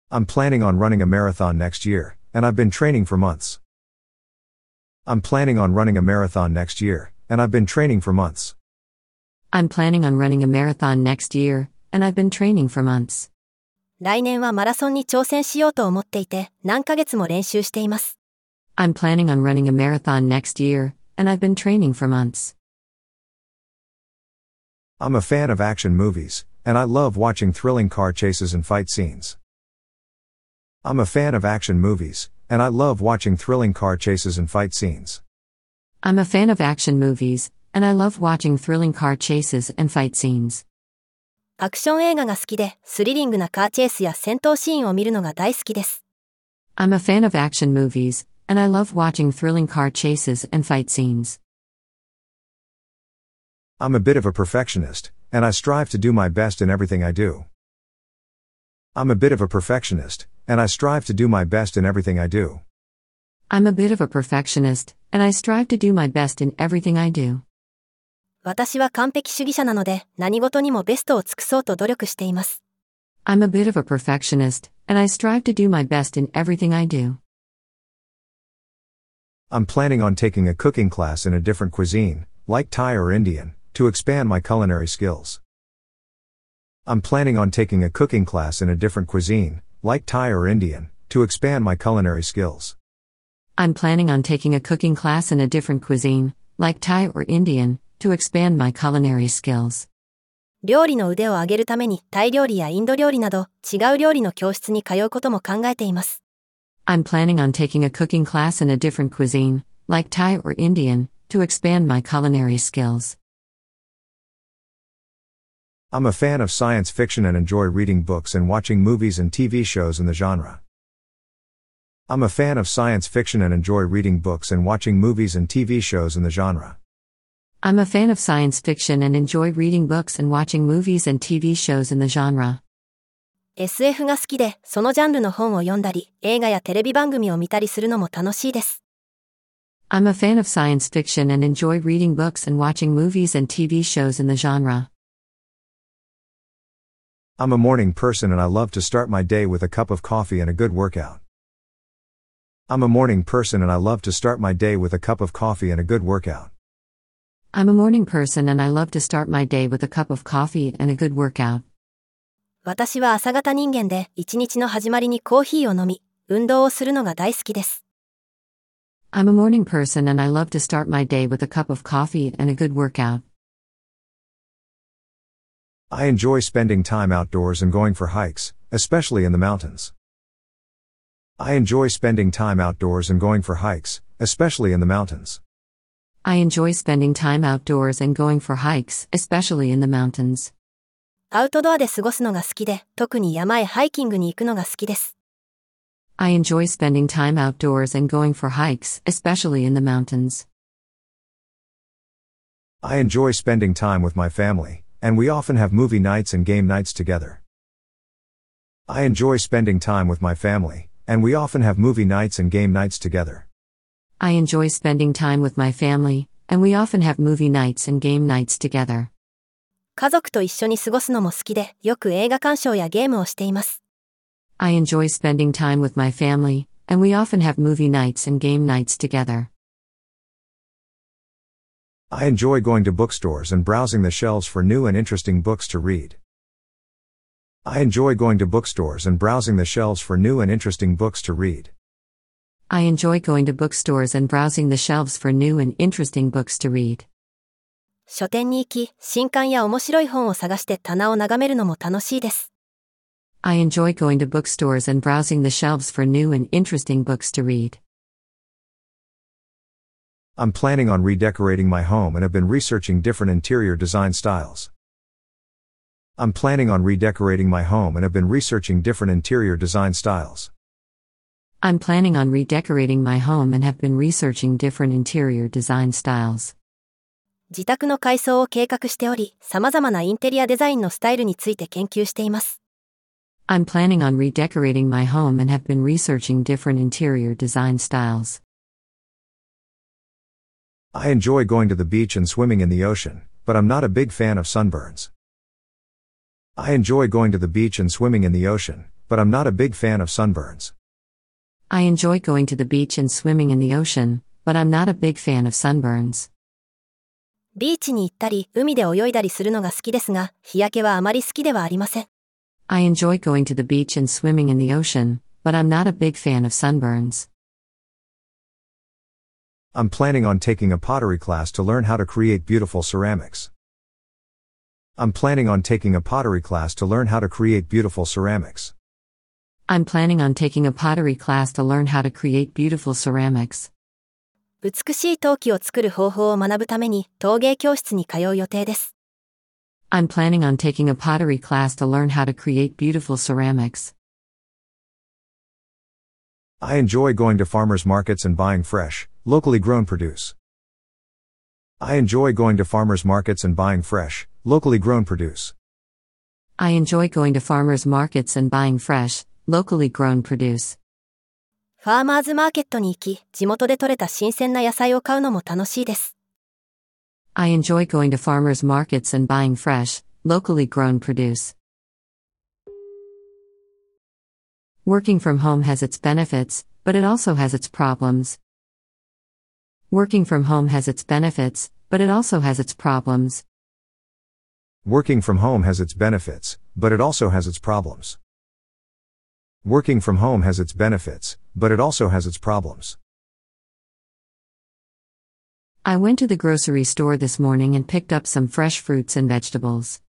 I'm planning on running a marathon next year, and I've been training for months. I'm planning on running a marathon next year, and I've been training for months. I'm planning on running a marathon next year, and I've been training for months. 来年はマラソンに挑戦しようと思っていて、何ヶ月も練習しています。I'm planning on running a marathon next year, and I've been training for months. I'm a fan of action movies, and I love watching thrilling car chases and fight scenes. I'm a fan of action movies, and I love watching thrilling car chases and fight scenes. I'm a fan of action movies, and I love watching thrilling car chases and fight scenes. アクション映画が好きで、スリリングなカーチェイスや戦闘シーンを見るのが大好きです。 I'm a fan of action movies, and I love watching thrilling car chases and fight scenes. I'm a bit of a perfectionist, and I strive to do my best in everything I do. I'm a bit of a perfectionist, and I strive to do my best in everything I do. I'm a bit of a perfectionist, and I strive to do my best in everything I do. 私は完璧主義者なので、何事にもベストを尽くそうと努力しています。 I'm a bit of a perfectionist, and I strive to do my best in everything I do. I'm planning on taking a cooking class in a different cuisine, like Thai or Indian, to expand my culinary skills. I'm planning on taking a cooking class in a different cuisine, like Thai or Indian, to expand my culinary skills. I'm planning on taking a cooking class in a different cuisine, like Thai or Indian, to expand my culinary skills. 料理の腕を上げるためにタイ料理やインド料理など違う料理の教室に通うことも考えています。 I'm planning on taking a cooking class in a different cuisine, like Thai or Indian, to expand my culinary skills. I'm a fan of science fiction and enjoy reading books and watching movies and TV shows in the genre. I'm a fan of science fiction and enjoy reading books and watching movies and TV shows in the genre. I'm a fan of science fiction and enjoy reading books and watching movies and TV shows in the genre. SF が好きで、そのジャンルの本を読んだり、映画やテレビ番組を見たりするのも楽しいです。 I'm a fan of science fiction and enjoy reading books and watching movies and TV shows in the genre. I'm a morning person and I love to start my day with a cup of coffee and a good workout. I'm a morning person and I love to start my day with a cup of coffee and a good workout. I'm a morning person and I love to start my day with a cup of coffee and a good workout. 私は朝型人間で、一日の始まりにコーヒーを飲み、運動をするのが大好きです。 I'm a morning person and I love to start my day with a cup of coffee and a good workout. I enjoy spending time outdoors and going for hikes, especially in the mountains. I enjoy spending time outdoors and going for hikes, especially in the mountains. I enjoy spending time outdoors and going for hikes, especially in the mountains. アウトドアで過ごすのが好きで、特に山へハイキングに行くのが好きです。 I enjoy spending time outdoors and going for hikes, especially in the mountains. I enjoy spending time with my family, and we often have movie nights and game nights together. I enjoy spending time with my family, and we often have movie nights and game nights together. I enjoy spending time with my family, and we often have movie nights and game nights together. 家族と一緒に過ごすのも好きで、よく映画鑑賞やゲームをしています。 I enjoy spending time with my family, and we often have movie nights and game nights together. I enjoy going to bookstores and browsing the shelves for new and interesting books to read. I enjoy going to bookstores and browsing the shelves for new and interesting books to read. I enjoy going to bookstores and browsing the shelves for new and interesting books to read. 書店に行き、新刊や面白い本を探して棚を眺めるのも楽しいです。 I enjoy going to bookstores and browsing the shelves for new and interesting books to read. I'm planning on redecorating my home and have been researching different interior design styles. I'm planning on redecorating my home and have been researching different interior design styles. I'm planning on redecorating my home and have been researching different interior design styles. 自宅の改装を計画しており、様々なインテリアデザインのスタイルについて研究しています。 I'm planning on redecorating my home and have been researching different interior design styles. I enjoy going to the beach and swimming in the ocean, but I'm not a big fan of sunburns. I enjoy going to the beach and swimming in the ocean, but I'm not a big fan of sunburns. I enjoy going to the beach and swimming in the ocean, but I'm not a big fan of sunburns. ビーチに行ったり、海で泳いだりするのが好きですが、日焼けはあまり好きではありません。 I enjoy going to the beach and swimming in the ocean, but I'm not a big fan of sunburns. I'm planning on taking a pottery class to learn how to create beautiful ceramics. I'm planning on taking a pottery class to learn how to create beautiful ceramics. I'm planning on taking a pottery class to learn how to create beautiful ceramics. 美しい陶器を作る方法を学ぶために陶芸教室に通う予定です。 I'm planning on taking a pottery class to learn how to create beautiful ceramics. I enjoy going to farmers markets and buying fresh, locally grown produce. I enjoy going to farmers markets and buying fresh, locally grown produce. I enjoy going to farmers markets and buying fresh, locally grown produce. ファーマーズマーケットに行き、地元で採れた新鮮な野菜を買うのも楽しいです。 I enjoy going to farmers markets and buying fresh, locally grown produce. Working from home has its benefits, but it also has its problems. Working from home has its benefits, but it also has its problems. Working from home has its benefits, but it also has its problems. Working from home has its benefits, but it also has its problems. I went to the grocery store this morning and picked up some fresh fruits and vegetables.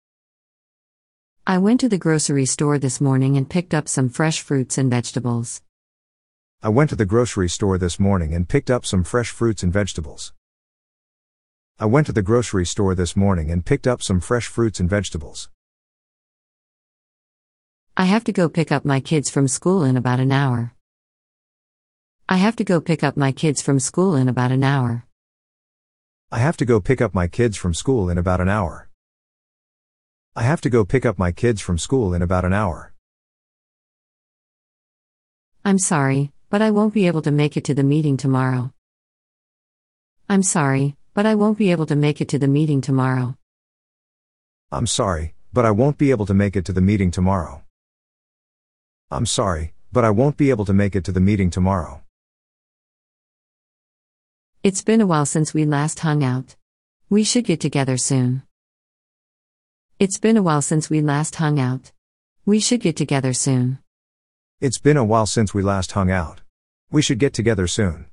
I went to the grocery store this morning and picked up some fresh fruits and vegetables. I went to the grocery store this morning and picked up some fresh fruits and vegetables. I went to the grocery store this morning and picked up some fresh fruits and vegetables. I have to go pick up my kids from school in about an hour. I have to go pick up my kids from school in about an hour. I have to go pick up my kids from school in about an hour. I have to go pick up my kids from school in about an hour. I'm sorry, but I won't be able to make it to the meeting tomorrow. I'm sorry, but I won't be able to make it to the meeting tomorrow. I'm sorry, but I won't be able to make it to the meeting tomorrow. I'm sorry, but I won't be able to make it to the meeting tomorrow. It's been a while since we last hung out. We should get together soon. It's been a while since we last hung out. We should get together soon. It's been a while since we last hung out. We should get together soon.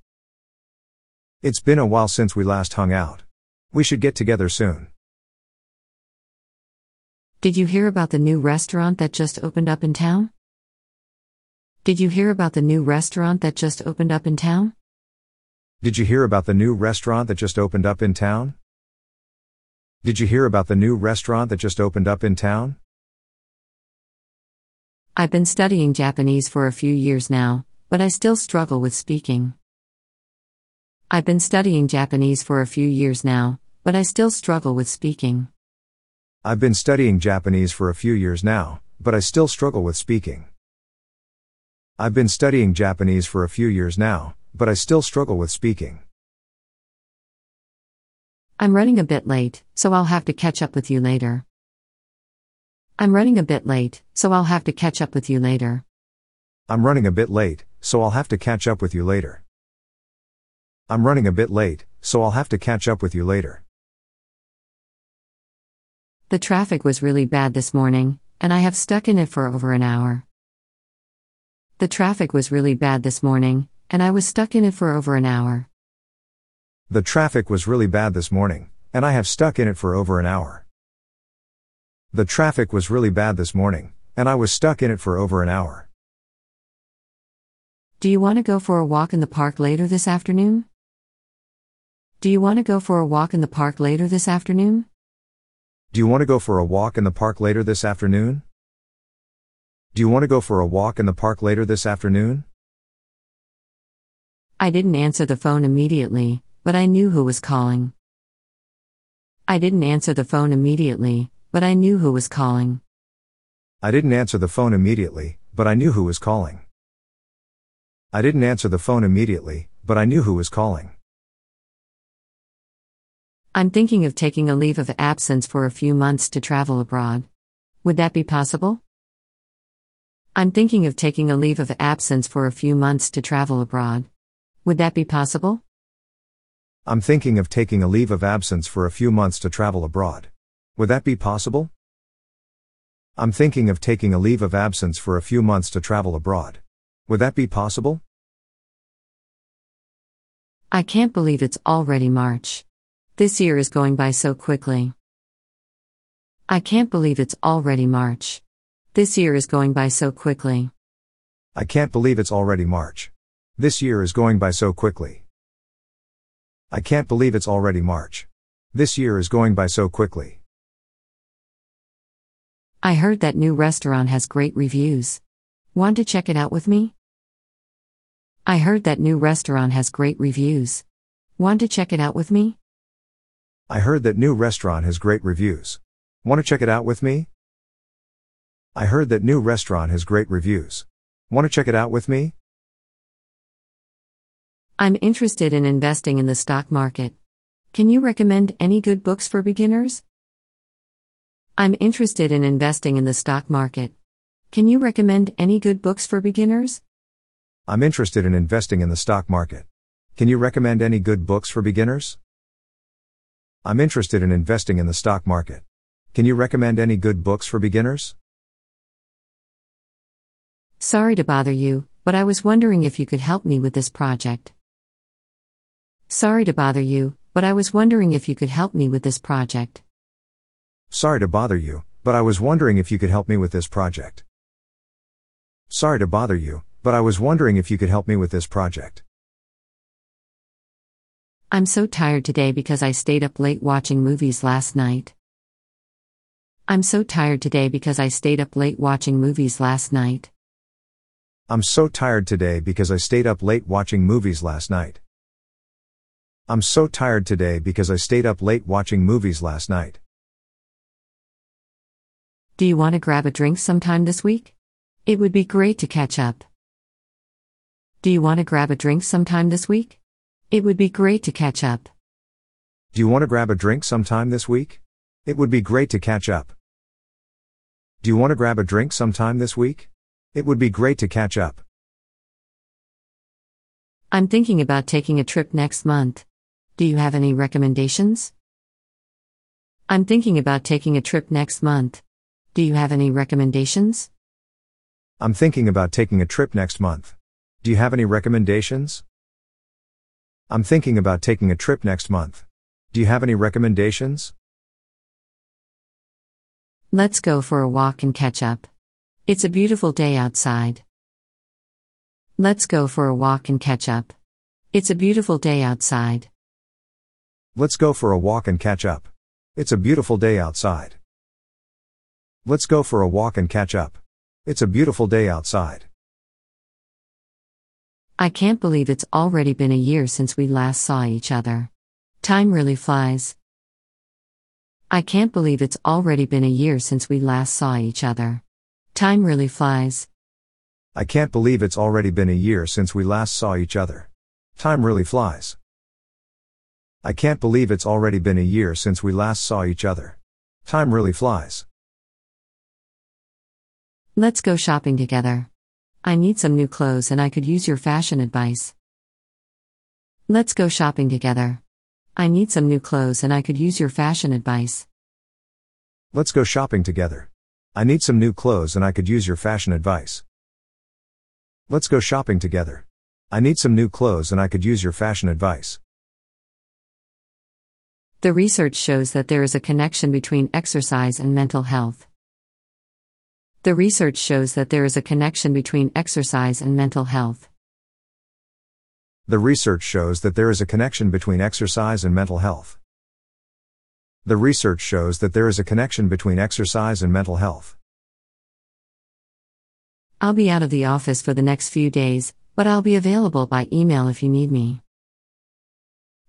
It's been a while since we last hung out. We should get together soon. Did you hear about the new restaurant that just opened up in town? Did you hear about the new restaurant that just opened up in town? Did you hear about the new restaurant that just opened up in town? Did you hear about the new restaurant that just opened up in town? I've been studying Japanese for a few years now, but I still struggle with speaking. I've been studying Japanese for a few years now, but I still struggle with speaking. I've been studying Japanese for a few years now, but I still struggle with speaking. I've been studying Japanese for a few years now, but I still struggle with speaking. I'm running a bit late, so I'll have to catch up with you later. I'm running a bit late, so I'll have to catch up with you later. I'm running a bit late, so I'll have to catch up with you later. I'm running a bit late, so I'll have to catch up with you later. The traffic was really bad this morning, and I have stuck in it for over an hour. The traffic was really bad this morning, and I was stuck in it for over an hour. The traffic was really bad this morning, and I have stuck in it for over an hour. The traffic was really bad this morning, and I was stuck in it for over an hour. Do you want to go for a walk in the park later this afternoon? Do you want to go for a walk in the park later this afternoon? Do you want to go for a walk in the park later this afternoon? Do you want to go for a walk in the park later this afternoon? I didn't answer the phone immediately, but I knew who was calling. I didn't answer the phone immediately, but I knew who was calling. I didn't answer the phone immediately, but I knew who was calling. I didn't answer the phone immediately, but I knew who was calling. I'm thinking of taking a leave of absence for a few months to travel abroad. Would that be possible? I'm thinking of taking a leave of absence for a few months to travel abroad. Would that be possible? I'm thinking of taking a leave of absence for a few months to travel abroad. Would that be possible? I'm thinking of taking a leave of absence for a few months to travel abroad. Would that be possible? I can't believe it's already March. This year is going by so quickly. I can't believe it's already March. This year is going by so quickly. I can't believe it's already March. This year is going by so quickly. I can't believe it's already March. This year is going by so quickly. I heard that new restaurant has great reviews. Want to check it out with me? I heard that new restaurant has great reviews. Want to check it out with me? I heard that new restaurant has great reviews. Want to check it out with me? I heard that new restaurant has great reviews. Want to check it out with me? I'm interested in investing in the stock market. Can you recommend any good books for beginners? I'm interested in investing in the stock market. Can you recommend any good books for beginners? I'm interested in investing in the stock market. Can you recommend any good books for beginners? I'm interested in investing in the stock market. Can you recommend any good books for beginners? Sorry to bother you, but I was wondering if you could help me with this project. Sorry to bother you, but I was wondering if you could help me with this project. Sorry to bother you, but I was wondering if you could help me with this project. Sorry to bother you, but I was wondering if you could help me with this project. I'm so tired today because I stayed up late watching movies last night. I'm so tired today because I stayed up late watching movies last night. I'm so tired today because I stayed up late watching movies last night. I'm so tired today because I stayed up late watching movies last night. Do you want to grab a drink sometime this week? It would be great to catch up. Do you want to grab a drink sometime this week? It would be great to catch up. Do you want to grab a drink sometime this week? It would be great to catch up. Do you want to grab a drink sometime this week? It would be great to catch up. I'm thinking about taking a trip next month. Do you have any recommendations? I'm thinking about taking a trip next month. Do you have any recommendations? I'm thinking about taking a trip next month. Do you have any recommendations? I'm thinking about taking a trip next month. Do you have any recommendations? Let's go for a walk and catch up. It's a beautiful day outside. Let's go for a walk and catch up. It's a beautiful day outside. Let's go for a walk and catch up. It's a beautiful day outside. Let's go for a walk and catch up. It's a beautiful day outside. I can't believe it's already been a year since we last saw each other. Time really flies. I can't believe it's already been a year since we last saw each other. Time really flies. I can't believe it's already been a year since we last saw each other. Time really flies. I can't believe it's already been a year since we last saw each other. Time really flies. Let's go shopping together. I need some new clothes and I could use your fashion advice. Let's go shopping together. I need some new clothes and I could use your fashion advice. Let's go shopping together. I need some new clothes and I could use your fashion advice. Let's go shopping together. I need some new clothes and I could use your fashion advice. The research shows that there is a connection between exercise and mental health. The research shows that there is a connection between exercise and mental health. The research shows that there is a connection between exercise and mental health. The research shows that there is a connection between exercise and mental health. I'll be out of the office for the next few days, but I'll be available by email if you need me.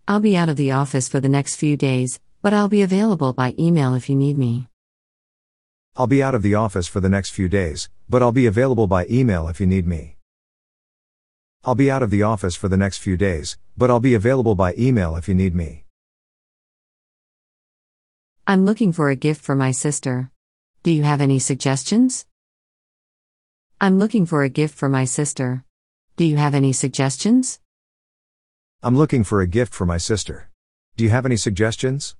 I'll be out of the office for the next few days, but I'll be available by email if you need me. I'll be out of the office for the next few days, but I'll be available by email if you need me. I'll be out of the office for the next few days, but I'll be available by email if you need me. I'm looking for a gift for my sister. Do you have any suggestions? I'm looking for a gift for my sister. Do you have any suggestions? I'm looking for a gift for my sister. Do you have any suggestions?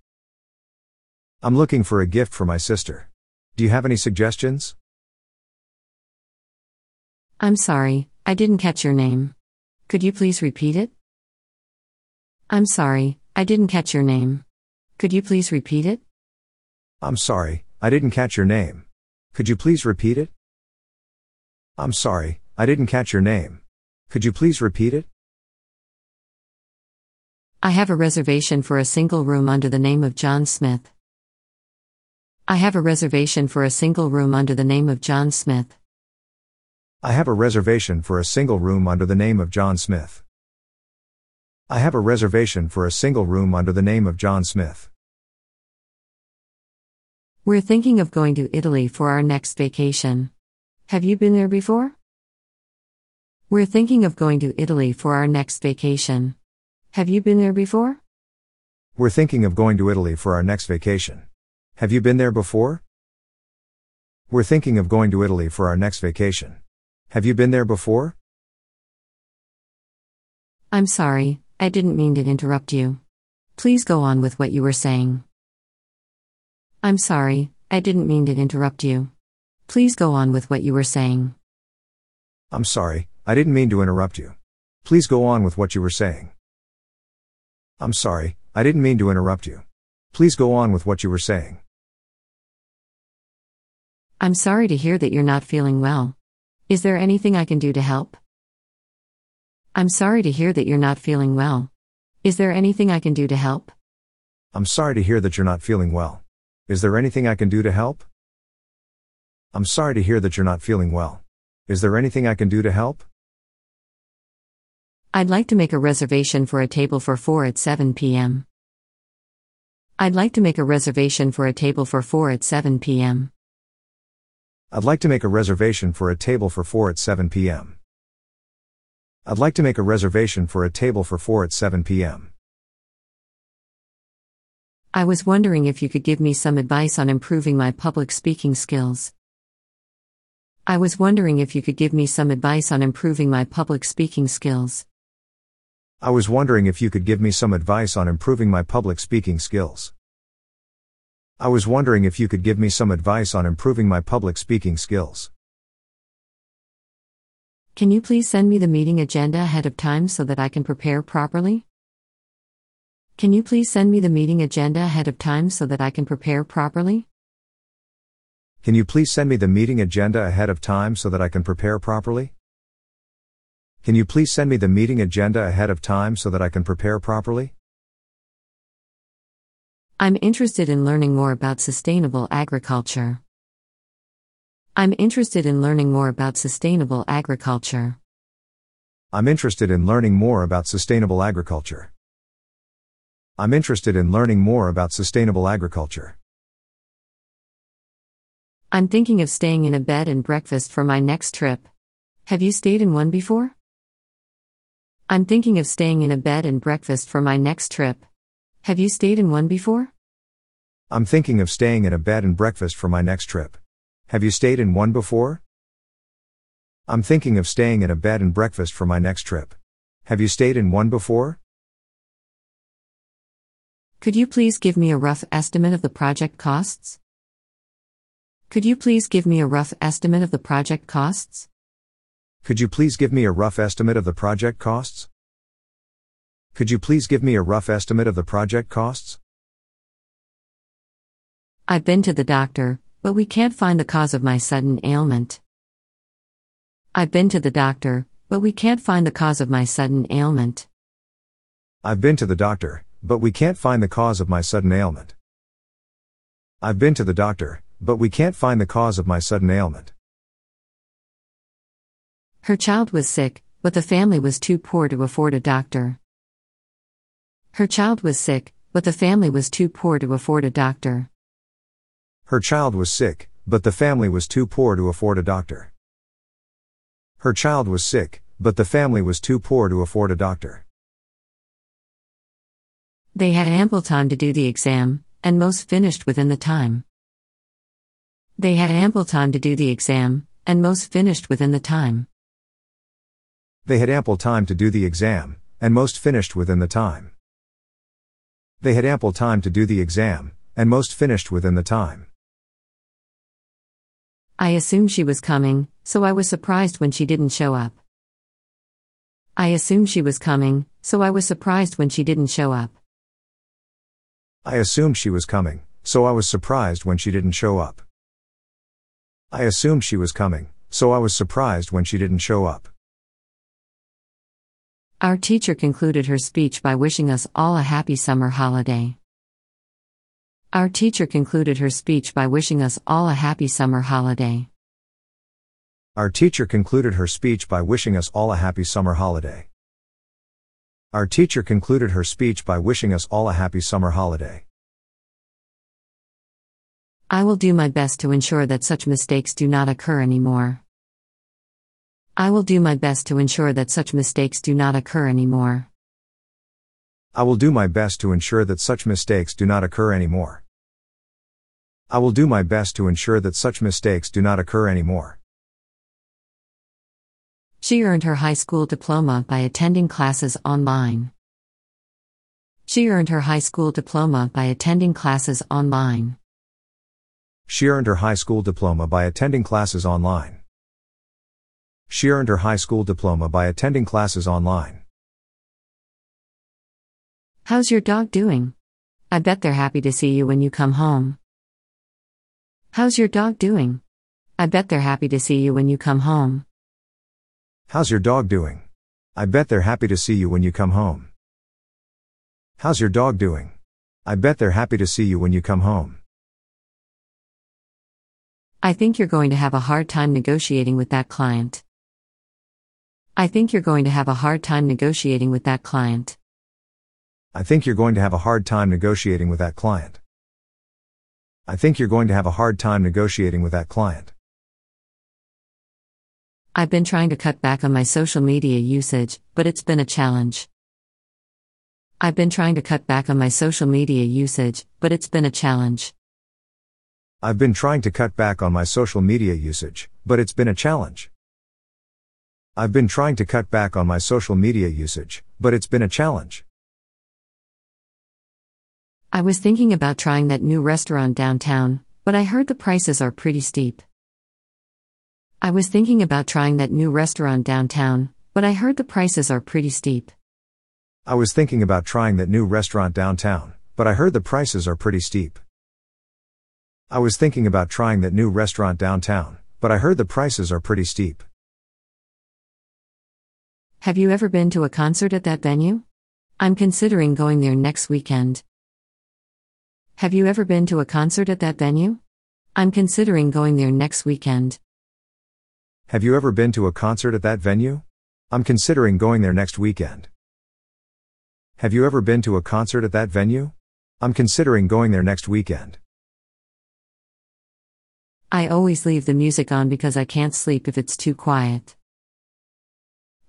I'm looking for a gift for my sister. Do you have any suggestions? I'm sorry, I didn't catch your name. Could you please repeat it? I'm sorry, I didn't catch your name. Could you please repeat it? I'm sorry, I didn't catch your name. Could you please repeat it? I'm sorry, I didn't catch your name. Could you please repeat it? I have a reservation for a single room under the name of John Smith. I have a reservation for a single room under the name of John Smith. I have a reservation for a single room under the name of John Smith. I have a reservation for a single room under the name of John Smith. We're thinking of going to Italy for our next vacation. Have you been there before? We're thinking of going to Italy for our next vacation. Have you been there before? We're thinking of going to Italy for our next vacation. Have you been there before? We're thinking of going to Italy for our next vacation. Have you been there before? I'm sorry, I didn't mean to interrupt you. Please go on with what you were saying. I'm sorry, I didn't mean to interrupt you. Please go on with what you were saying. I'm sorry, I didn't mean to interrupt you. Please go on with what you were saying. I'm sorry, I didn't mean to interrupt you. Please go on with what you were saying. I'm sorry to hear that you're not feeling well. Is there anything I can do to help? I'm sorry to hear that you're not feeling well. Is there anything I can do to help? I'm sorry to hear that you're not feeling well. Is there anything I can do to help? I'm sorry to hear that you're not feeling well. Is there anything I can do to help? I'd like to make a reservation for a table for 4 at 7 p.m. I'd like to make a reservation for a table for 4 at 7 p.m. I'd like to make a reservation for a table for 4 at 7 p.m. I'd like to make a reservation for a table for 4 at 7 p.m. I was wondering if you could give me some advice on improving my public speaking skills. I was wondering if you could give me some advice on improving my public speaking skills. I was wondering if you could give me some advice on improving my public speaking skills. I was wondering if you could give me some advice on improving my public speaking skills. Can you please send me the meeting agenda ahead of time so that I can prepare properly? Can you please send me the meeting agenda ahead of time so that I can prepare properly? Can you please send me the meeting agenda ahead of time so that I can prepare properly? Can you please send me the meeting agenda ahead of time so that I can prepare properly? I'm interested in learning more about sustainable agriculture. I'm interested in learning more about sustainable agriculture. I'm interested in learning more about sustainable agriculture. I'm interested in learning more about sustainable agriculture. I'm thinking of staying in a bed and breakfast for my next trip. Have you stayed in one before? I'm thinking of staying in a bed and breakfast for my next trip. Have you stayed in one before? I'm thinking of staying in a bed and breakfast for my next trip. Have you stayed in one before? I'm thinking of staying in a bed and breakfast for my next trip. Have you stayed in one before? Could you please give me a rough estimate of the project costs? Could you please give me a rough estimate of the project costs? Could you please give me a rough estimate of the project costs? Could you please give me a rough estimate of the project costs? I've been to the doctor, but we can't find the cause of my sudden ailment. I've been to the doctor, but we can't find the cause of my sudden ailment. I've been to the doctor, but we can't find the cause of my sudden ailment. I've been to the doctor, but we can't find the cause of my sudden ailment. Her child was sick, but the family was too poor to afford a doctor. Her child was sick, but the family was too poor to afford a doctor. Her child was sick, but the family was too poor to afford a doctor. Her child was sick, but the family was too poor to afford a doctor. They had ample time to do the exam, and most finished within the time. They had ample time to do the exam, and most finished within the time. They had ample time to do the exam, and most finished within the time. They had ample time to do the exam, and most finished within the time. I assumed she was coming, so I was surprised when she didn't show up. I assumed she was coming, so I was surprised when she didn't show up. I assumed she was coming, so I was surprised when she didn't show up. I assumed she was coming, so I was surprised when she didn't show up. Our teacher concluded her speech by wishing us all a happy summer holiday. Our teacher concluded her speech by wishing us all a happy summer holiday. Our teacher concluded her speech by wishing us all a happy summer holiday. Our teacher concluded her speech by wishing us all a happy summer holiday. I will do my best to ensure that such mistakes do not occur anymore. I will do my best to ensure that such mistakes do not occur anymore. I will do my best to ensure that such mistakes do not occur anymore. I will do my best to ensure that such mistakes do not occur anymore. She earned her high school diploma by attending classes online. She earned her high school diploma by attending classes online. She earned her high school diploma by attending classes online. She earned her high school diploma by attending classes online. How's your dog doing? I bet they're happy to see you when you come home. How's your dog doing? I bet they're happy to see you when you come home. How's your dog doing? I bet they're happy to see you when you come home. How's your dog doing? I bet they're happy to see you when you come home. I think you're going to have a hard time negotiating with that client. I think you're going to have a hard time negotiating with that client. I think you're going to have a hard time negotiating with that client. I think you're going to have a hard time negotiating with that client. I've been trying to cut back on my social media usage, but it's been a challenge. I've been trying to cut back on my social media usage, but it's been a challenge. I've been trying to cut back on my social media usage, but it's been a challenge. I've been trying to cut back on my social media usage, but it's been a challenge. I was thinking about trying that new restaurant downtown, but I heard the prices are pretty steep. I was thinking about trying that new restaurant downtown, but I heard the prices are pretty steep. I was thinking about trying that new restaurant downtown, but I heard the prices are pretty steep. I was thinking about trying that new restaurant downtown, but I heard the prices are pretty steep. Have you ever been to a concert at that venue? I'm considering going there next weekend. Have you ever been to a concert at that venue? I'm considering going there next weekend. Have you ever been to a concert at that venue? I'm considering going there next weekend. Have you ever been to a concert at that venue? I'm considering going there next weekend. I always leave the music on because I can't sleep if it's too quiet.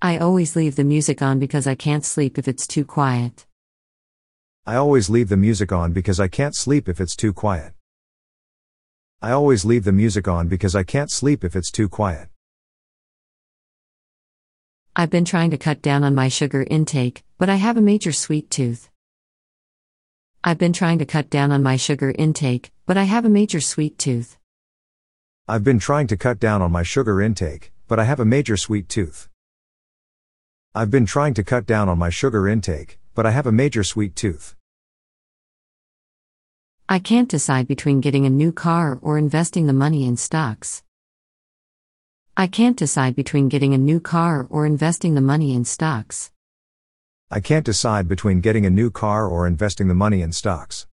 I always leave the music on because I can't sleep if it's too quiet. I always leave the music on because I can't sleep if it's too quiet. I always leave the music on because I can't sleep if it's too quiet. I've been trying to cut down on my sugar intake, but I have a major sweet tooth. I've been trying to cut down on my sugar intake, but I have a major sweet tooth. I've been trying to cut down on my sugar intake, but I have a major sweet tooth. I've been trying to cut down on my sugar intake, but I have a major sweet tooth. I can't decide between getting a new car or investing the money in stocks. I can't decide between getting a new car or investing the money in stocks. I can't decide between getting a new car or investing the money in stocks.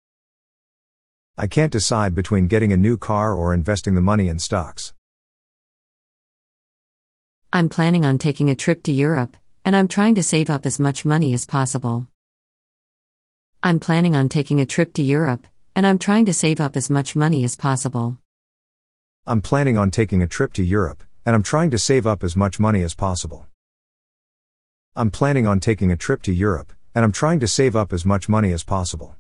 I can't decide between getting a new car or investing the money in stocks. I'm planning on taking a trip to Europe, and I'm trying to save up as much money as possible. I'm planning on taking a trip to Europe, and I'm trying to save up as much money as possible. I'm planning on taking a trip to Europe, and I'm trying to save up as much money as possible. I'm planning on taking a trip to Europe, and I'm trying to save up as much money as possible.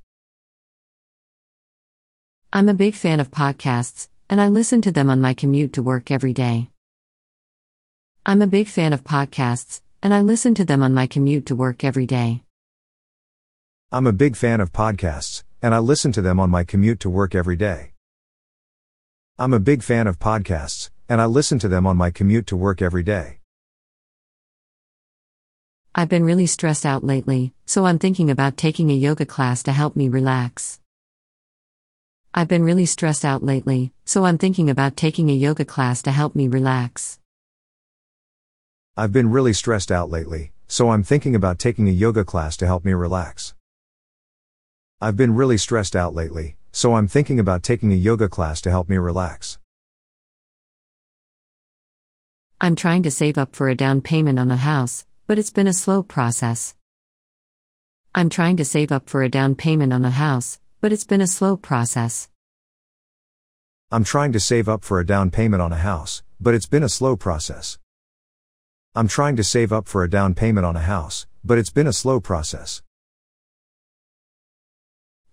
I'm a big fan of podcasts, and I listen to them on my commute to work every day. I'm a big fan of podcasts, and I listen to them on my commute to work every day. I'm a big fan of podcasts, and I listen to them on my commute to work every day. I'm a big fan of podcasts, and I listen to them on my commute to work every day. I've been really stressed out lately, so I'm thinking about taking a yoga class to help me relax. I've been really stressed out lately, so I'm thinking about taking a yoga class to help me relax. I've been really stressed out lately, so I'm thinking about taking a yoga class to help me relax. I've been really stressed out lately, so I'm thinking about taking a yoga class to help me relax. I'm trying to save up for a down payment on a house, but it's been a slow process. I'm trying to save up for a down payment on a house, but it's been a slow process. I'm trying to save up for a down payment on a house, but it's been a slow process. I'm trying to save up for a down payment on a house, but it's been a slow process.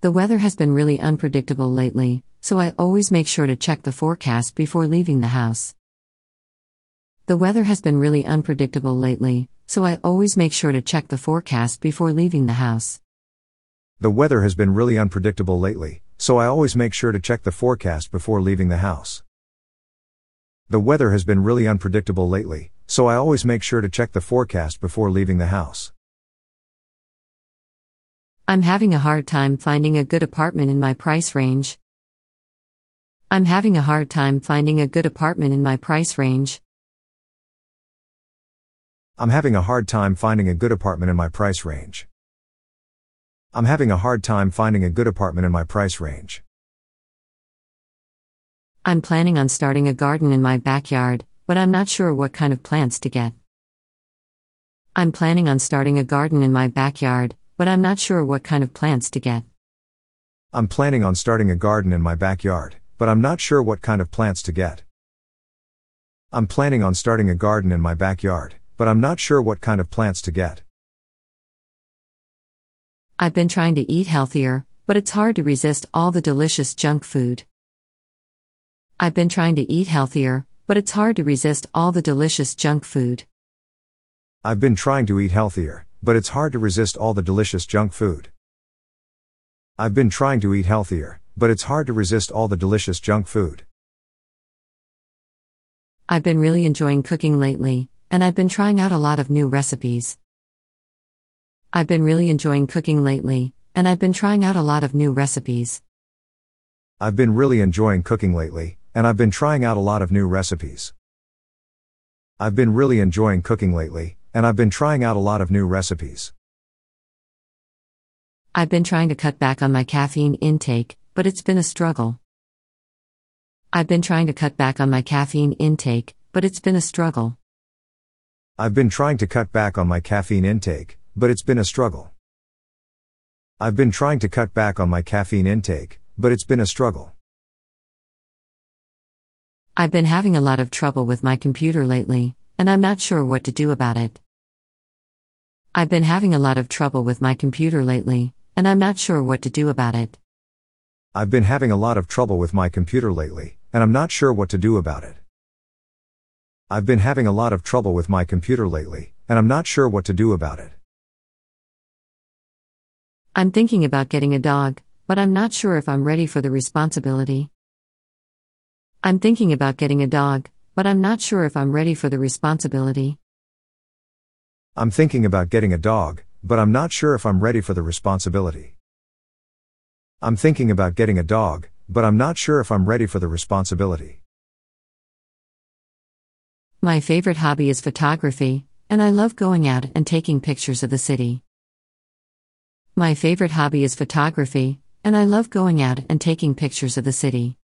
The weather has been really unpredictable lately, so I always make sure to check the forecast before leaving the house. The weather has been really unpredictable lately, so I always make sure to check the forecast before leaving the house. The weather has been really unpredictable lately, so I always make sure to check the forecast before leaving the house. The weather has been really unpredictable lately, so I always make sure to check the forecast before leaving the house. I'm having a hard time finding a good apartment in my price range. I'm having a hard time finding a good apartment in my price range. I'm having a hard time finding a good apartment in my price range. I'm having a hard time finding a good apartment in my price range. I'm planning on starting a garden in my backyard, but I'm not sure what kind of plants to get. I'm planning on starting a garden in my backyard, but I'm not sure what kind of plants to get. I'm planning on starting a garden in my backyard, but I'm not sure what kind of plants to get. I'm planning on starting a garden in my backyard, but I'm not sure what kind of plants to get. I've been trying to eat healthier, but it's hard to resist all the delicious junk food. I've been trying to eat healthier, but it's hard to resist all the delicious junk food. I've been trying to eat healthier, but it's hard to resist all the delicious junk food. I've been trying to eat healthier, but it's hard to resist all the delicious junk food. I've been really enjoying cooking lately, and I've been trying out a lot of new recipes. I've been really enjoying cooking lately, and I've been trying out a lot of new recipes. I've been really enjoying cooking lately, and I've been trying out a lot of new recipes. I've been really enjoying cooking lately, and I've been trying out a lot of new recipes. I've been trying to cut back on my caffeine intake, but it's been a struggle. I've been trying to cut back on my caffeine intake, but it's been a struggle. I've been trying to cut back on my caffeine intake, but it's been a struggle. I've been trying to cut back on my caffeine intake, but it's been a struggle. I've been having a lot of trouble with my computer lately, and I'm not sure what to do about it. I've been having a lot of trouble with my computer lately, and I'm not sure what to do about it. I've been having a lot of trouble with my computer lately, and I'm not sure what to do about it. I've been having a lot of trouble with my computer lately, and I'm not sure what to do about it. I'm thinking about getting a dog, but I'm not sure if I'm ready for the responsibility. I'm thinking about getting a dog, but I'm not sure if I'm ready for the responsibility. I'm thinking about getting a dog, but I'm not sure if I'm ready for the responsibility. I'm thinking about getting a dog, but I'm not sure if I'm ready for the responsibility. My favorite hobby is photography, and I love going out and taking pictures of the city. My favorite hobby is photography, and I love going out and taking pictures of the city.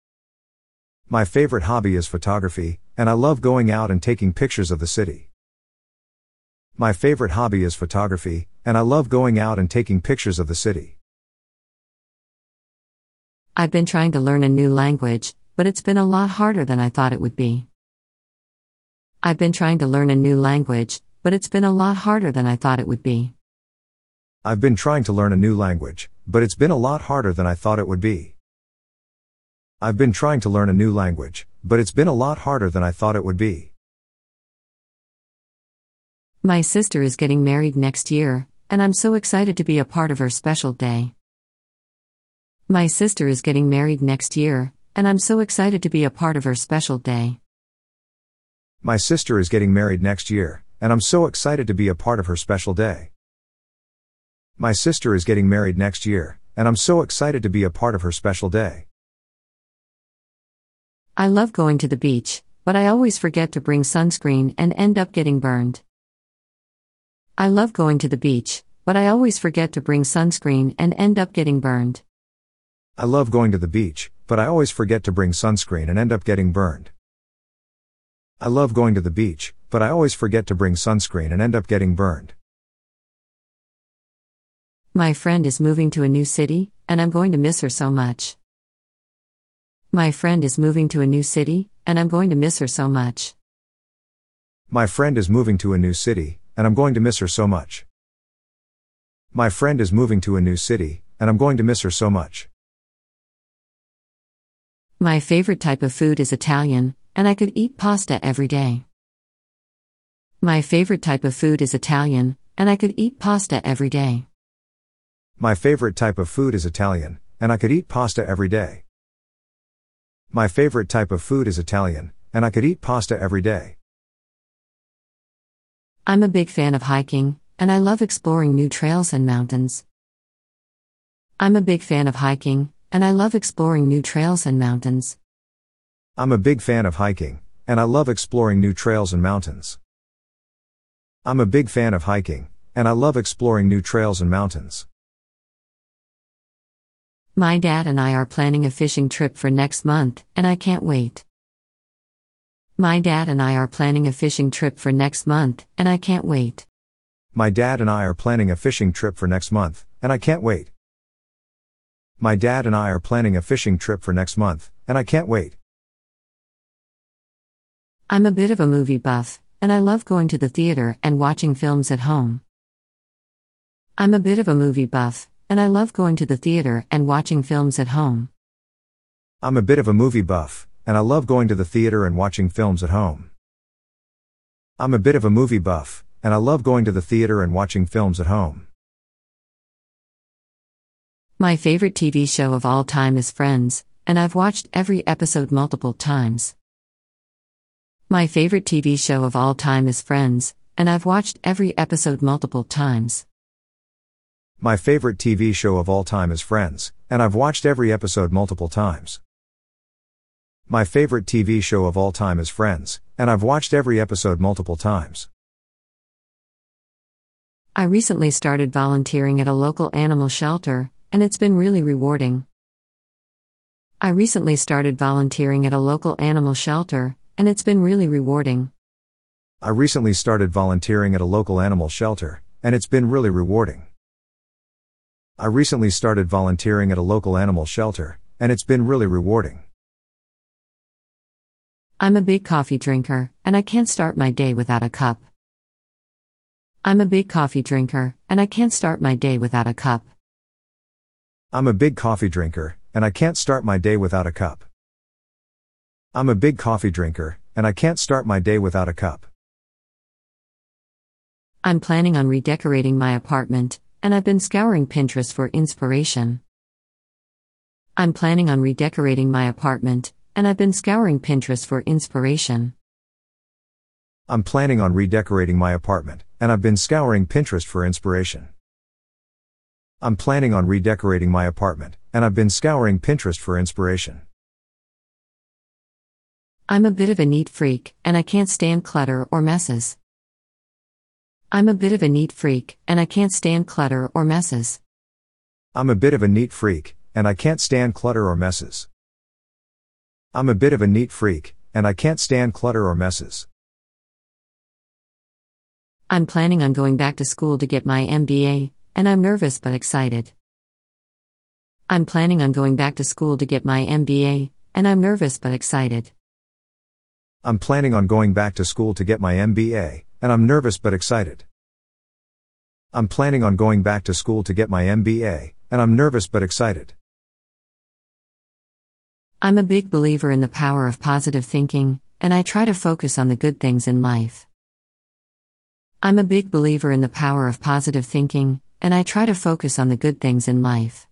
My favorite hobby is photography, and I love going out and taking pictures of the city. My favorite hobby is photography, and I love going out and taking pictures of the city. I've been trying to learn a new language, but it's been a lot harder than I thought it would be. I've been trying to learn a new language, but it's been a lot harder than I thought it would be. I've been trying to learn a new language, but it's been a lot harder than I thought it would be. I've been trying to learn a new language, but it's been a lot harder than I thought it would be. My sister is getting married next year, and I'm so excited to be a part of her special day. My sister is getting married next year, and I'm so excited to be a part of her special day. My sister is getting married next year, and I'm so excited to be a part of her special day. My sister is getting married next year, and I'm so excited to be a part of her special day. I love going to the beach, but I always forget to bring sunscreen and end up getting burned. I love going to the beach, but I always forget to bring sunscreen and end up getting burned. I love going to the beach, but I always forget to bring sunscreen and end up getting burned. I love going to the beach, but I always forget to bring sunscreen and end up getting burned. My friend is moving to a new city, and I'm going to miss her so much. My friend is moving to a new city, and I'm going to miss her so much. My friend is moving to a new city, and I'm going to miss her so much. My friend is moving to a new city, and I'm going to miss her so much. My favorite type of food is Italian, and I could eat pasta every day. My favorite type of food is Italian, and I could eat pasta every day. My favorite type of food is Italian, and I could eat pasta every day. My favorite type of food is Italian, and I could eat pasta every day. I'm a big fan of hiking, and I love exploring new trails and mountains. I'm a big fan of hiking, and I love exploring new trails and mountains. I'm a big fan of hiking, and I love exploring new trails and mountains. I'm a big fan of hiking, and I love exploring new trails and mountains. My dad and I are planning a fishing trip for next month, and I can't wait. My dad and I are planning a fishing trip for next month, and I can't wait. My dad and I are planning a fishing trip for next month, and I can't wait. My dad and I are planning a fishing trip for next month, and I can't wait. I'm a bit of a movie buff, and I love going to the theater and watching films at home. I'm a bit of a movie buff, and I love going to the theater and watching films at home. I'm a bit of a movie buff, and I love going to the theater and watching films at home. I'm a bit of a movie buff, and I love going to the theater and watching films at home. My favorite TV show of all time is Friends, and I've watched every episode multiple times. My favorite TV show of all time is Friends, and I've watched every episode multiple times. My favorite TV show of all time is Friends, and I've watched every episode multiple times. My favorite TV show of all time is Friends, and I've watched every episode multiple times. I recently started volunteering at a local animal shelter, and it's been really rewarding. I recently started volunteering at a local animal shelter, and it's been really rewarding. I recently started volunteering at a local animal shelter, and it's been really rewarding. I recently started volunteering at a local animal shelter, and it's been really rewarding. I'm a big coffee drinker, and I can't start my day without a cup. I'm a big coffee drinker, and I can't start my day without a cup. I'm a big coffee drinker, and I can't start my day without a cup. I'm a big coffee drinker, and I can't start my day without a cup. I'm planning on redecorating my apartment, and I've been scouring Pinterest for inspiration. I'm planning on redecorating my apartment, and I've been scouring Pinterest for inspiration. I'm planning on redecorating my apartment, and I've been scouring Pinterest for inspiration. I'm planning on redecorating my apartment, and I've been scouring Pinterest for inspiration. I'm a bit of a neat freak, and I can't stand clutter or messes. I'm a bit of a neat freak, and I can't stand clutter or messes. I'm a bit of a neat freak, and I can't stand clutter or messes. I'm a bit of a neat freak, and I can't stand clutter or messes. I'm planning on going back to school to get my MBA, and I'm nervous but excited. I'm planning on going back to school to get my MBA, and I'm nervous but excited. I'm planning on going back to school to get my MBA, and I'm nervous but excited. I'm planning on going back to school to get my MBA, and I'm nervous but excited. I'm a big believer in the power of positive thinking, and I try to focus on the good things in life. I'm a big believer in the power of positive thinking, and I try to focus on the good things in life.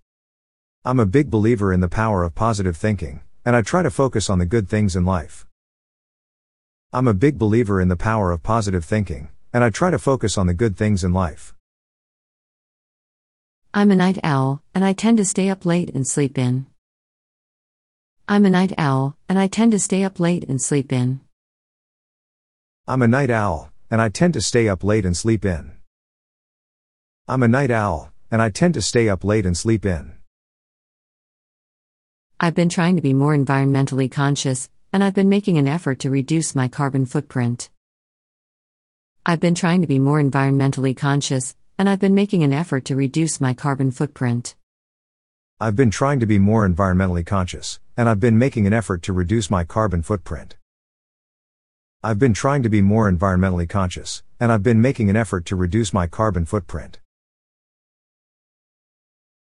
I'm a big believer in the power of positive thinking, and I try to focus on the good things in life. I'm a big believer in the power of positive thinking, and I try to focus on the good things in life. I'm a night owl, and I tend to stay up late and sleep in. I'm a night owl, and I tend to stay up late and sleep in. I'm a night owl, and I tend to stay up late and sleep in. I'm a night owl, and I tend to stay up late and sleep in. I've been trying to be more environmentally conscious, and I've been making an effort to reduce my carbon footprint. I've been trying to be more environmentally conscious, and I've been making an effort to reduce my carbon footprint. I've been trying to be more environmentally conscious, and I've been making an effort to reduce my carbon footprint. I've been trying to be more environmentally conscious, and I've been making an effort to reduce my carbon footprint.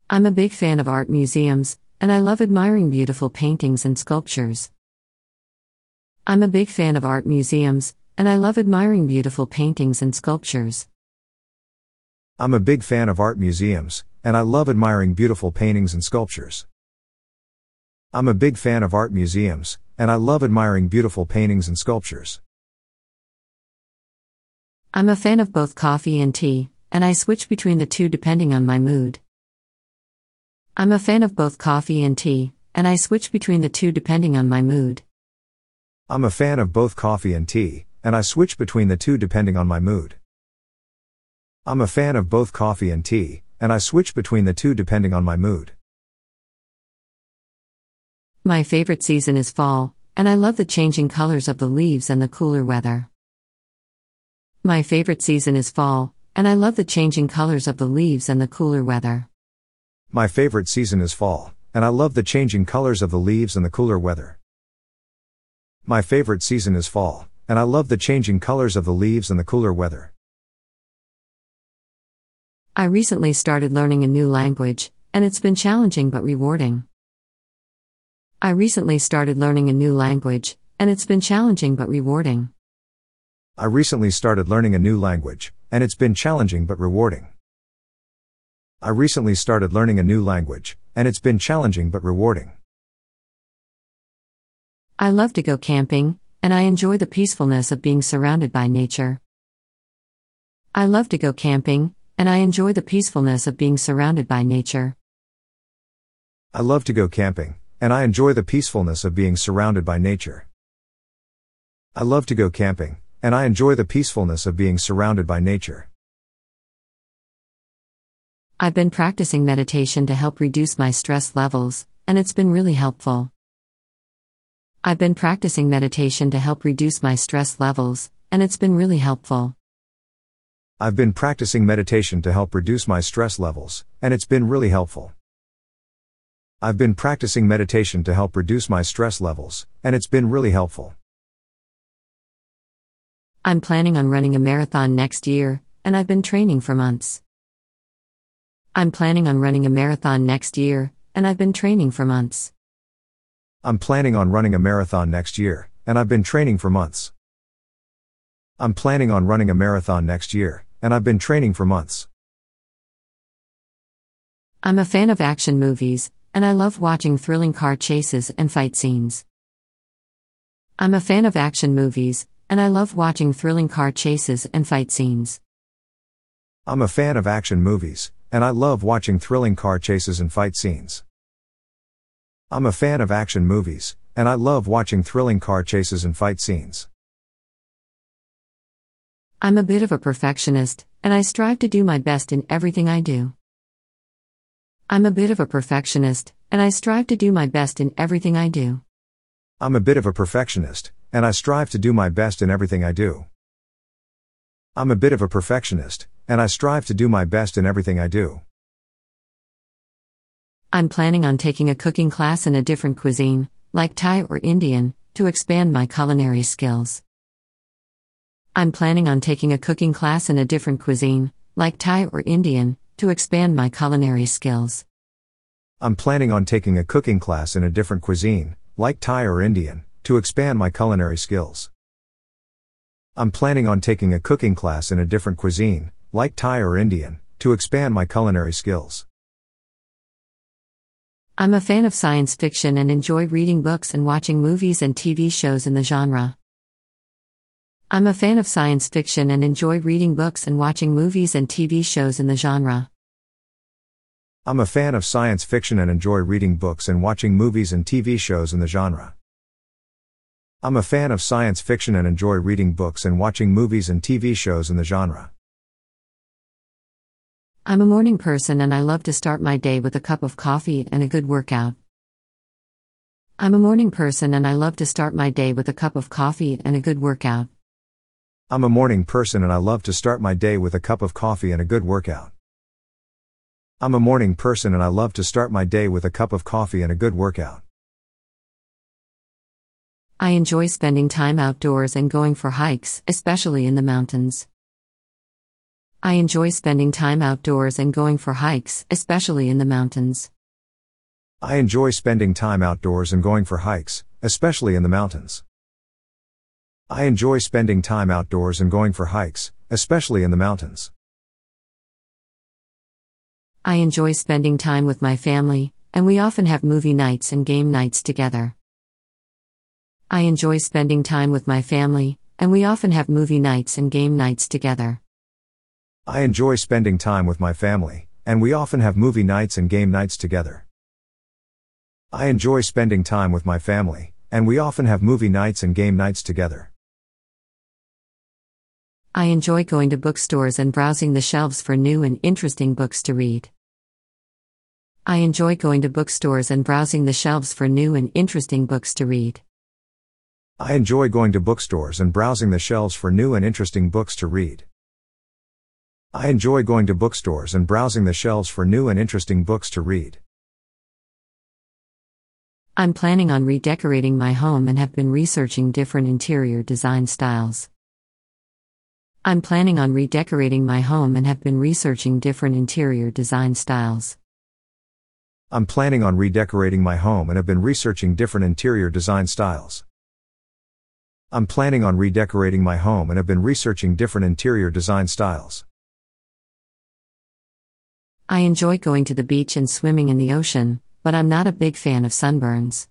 I'm a big fan of art museums, and I love admiring beautiful paintings and sculptures. I'm a big fan of art museums, and I love admiring beautiful paintings and sculptures. I'm a big fan of art museums, and I love admiring beautiful paintings and sculptures. I'm a big fan of art museums, and I love admiring beautiful paintings and sculptures. I'm a fan of both coffee and tea, and I switch between the two depending on my mood. I'm a fan of both coffee and tea, and I switch between the two depending on my mood. I'm a fan of both coffee and tea, and I switch between the two depending on my mood. I'm a fan of both coffee and tea, and I switch between the two depending on my mood. My favorite season is fall, and I love the changing colors of the leaves and the cooler weather. My favorite season is fall, and I love the changing colors of the leaves and the cooler weather. My favorite season is fall, and I love the changing colors of the leaves and the cooler weather. My favorite season is fall, and I love the changing colors of the leaves and the cooler weather. I recently started learning a new language, and it's been challenging but rewarding. I recently started learning a new language, and it's been challenging but rewarding. I recently started learning a new language, and it's been challenging but rewarding. I recently started learning a new language, and it's been challenging but rewarding. I love to go camping, and I enjoy the peacefulness of being surrounded by nature. I love to go camping, and I enjoy the peacefulness of being surrounded by nature. I love to go camping, and I enjoy the peacefulness of being surrounded by nature. I love to go camping, and I enjoy the peacefulness of being surrounded by nature. I've been practicing meditation to help reduce my stress levels, and it's been really helpful. I've been practicing meditation to help reduce my stress levels, and it's been really helpful. I've been practicing meditation to help reduce my stress levels, and it's been really helpful. I've been practicing meditation to help reduce my stress levels, and it's been really helpful. I'm planning on running a marathon next year, and I've been training for months. I'm planning on running a marathon next year, and I've been training for months. I'm planning on running a marathon next year, and I've been training for months. I'm planning on running a marathon next year, and I've been training for months. I'm a fan of action movies, and I love watching thrilling car chases and fight scenes. I'm a fan of action movies, and I love watching thrilling car chases and fight scenes. I'm a fan of action movies, and I love watching thrilling car chases and fight scenes. I'm a fan of action movies, and I love watching thrilling car chases and fight scenes. I'm a bit of a perfectionist, and I strive to do my best in everything I do. I'm a bit of a perfectionist, and I strive to do my best in everything I do. I'm a bit of a perfectionist, and I strive to do my best in everything I do. I'm a bit of a perfectionist, and I strive to do my best in everything I do. I'm planning on taking a cooking class in a different cuisine, like Thai or Indian, to expand my culinary skills. I'm planning on taking a cooking class in a different cuisine, like Thai or Indian, to expand my culinary skills. I'm planning on taking a cooking class in a different cuisine, like Thai or Indian, to expand my culinary skills. I'm planning on taking a cooking class in a different cuisine, like Thai or Indian, to expand my culinary skills. I'm a fan of science fiction and enjoy reading books and watching movies and TV shows in the genre. I'm a fan of science fiction and enjoy reading books and watching movies and TV shows in the genre. I'm a fan of science fiction and enjoy reading books and watching movies and TV shows in the genre. I'm a fan of science fiction and enjoy reading books and watching movies and TV shows in the genre. I'm a morning person and I love to start my day with a cup of coffee and a good workout. I'm a morning person and I love to start my day with a cup of coffee and a good workout. I'm a morning person and I love to start my day with a cup of coffee and a good workout. I'm a morning person and I love to start my day with a cup of coffee and a good workout. I enjoy spending time outdoors and going for hikes, especially in the mountains. I enjoy spending time outdoors and going for hikes, especially in the mountains. I enjoy spending time outdoors and going for hikes, especially in the mountains. I enjoy spending time outdoors and going for hikes, especially in the mountains. I enjoy spending time with my family, and we often have movie nights and game nights together. I enjoy spending time with my family, and we often have movie nights and game nights together. I enjoy spending time with my family, and we often have movie nights and game nights together. I enjoy spending time with my family, and we often have movie nights and game nights together. I enjoy going to bookstores and browsing the shelves for new and interesting books to read. I enjoy going to bookstores and browsing the shelves for new and interesting books to read. I enjoy going to bookstores and browsing the shelves for new and interesting books to read. I enjoy going to bookstores and browsing the shelves for new and interesting books to read. I'm planning on redecorating my home and have been researching different interior design styles. I'm planning on redecorating my home and have been researching different interior design styles. I'm planning on redecorating my home and have been researching different interior design styles. I'm planning on redecorating my home and have been researching different interior design styles. I enjoy going to the beach and swimming in the ocean, but I'm not a big fan of sunburns.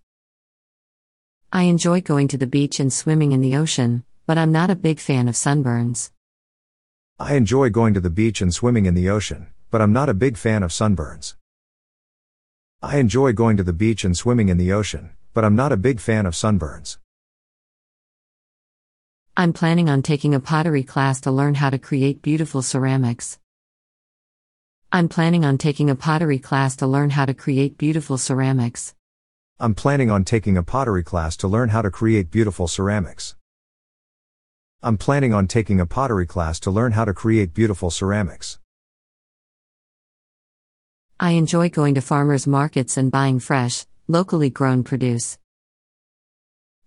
I enjoy going to the beach and swimming in the ocean, but I'm not a big fan of sunburns. I enjoy going to the beach and swimming in the ocean, but I'm not a big fan of sunburns. I enjoy going to the beach and swimming in the ocean, but I'm not a big fan of sunburns. I'm planning on taking a pottery class to learn how to create beautiful ceramics. I'm planning on taking a pottery class to learn how to create beautiful ceramics. I'm planning on taking a pottery class to learn how to create beautiful ceramics. I'm planning on taking a pottery class to learn how to create beautiful ceramics. I enjoy going to farmers markets and buying fresh, locally grown produce.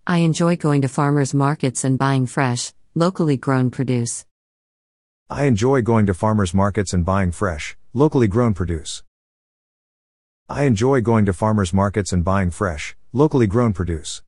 I enjoy going to farmers markets and buying fresh, locally grown produce. I enjoy going to farmers markets and buying fresh, locally grown produce. I enjoy going to farmers markets and buying fresh, locally grown produce.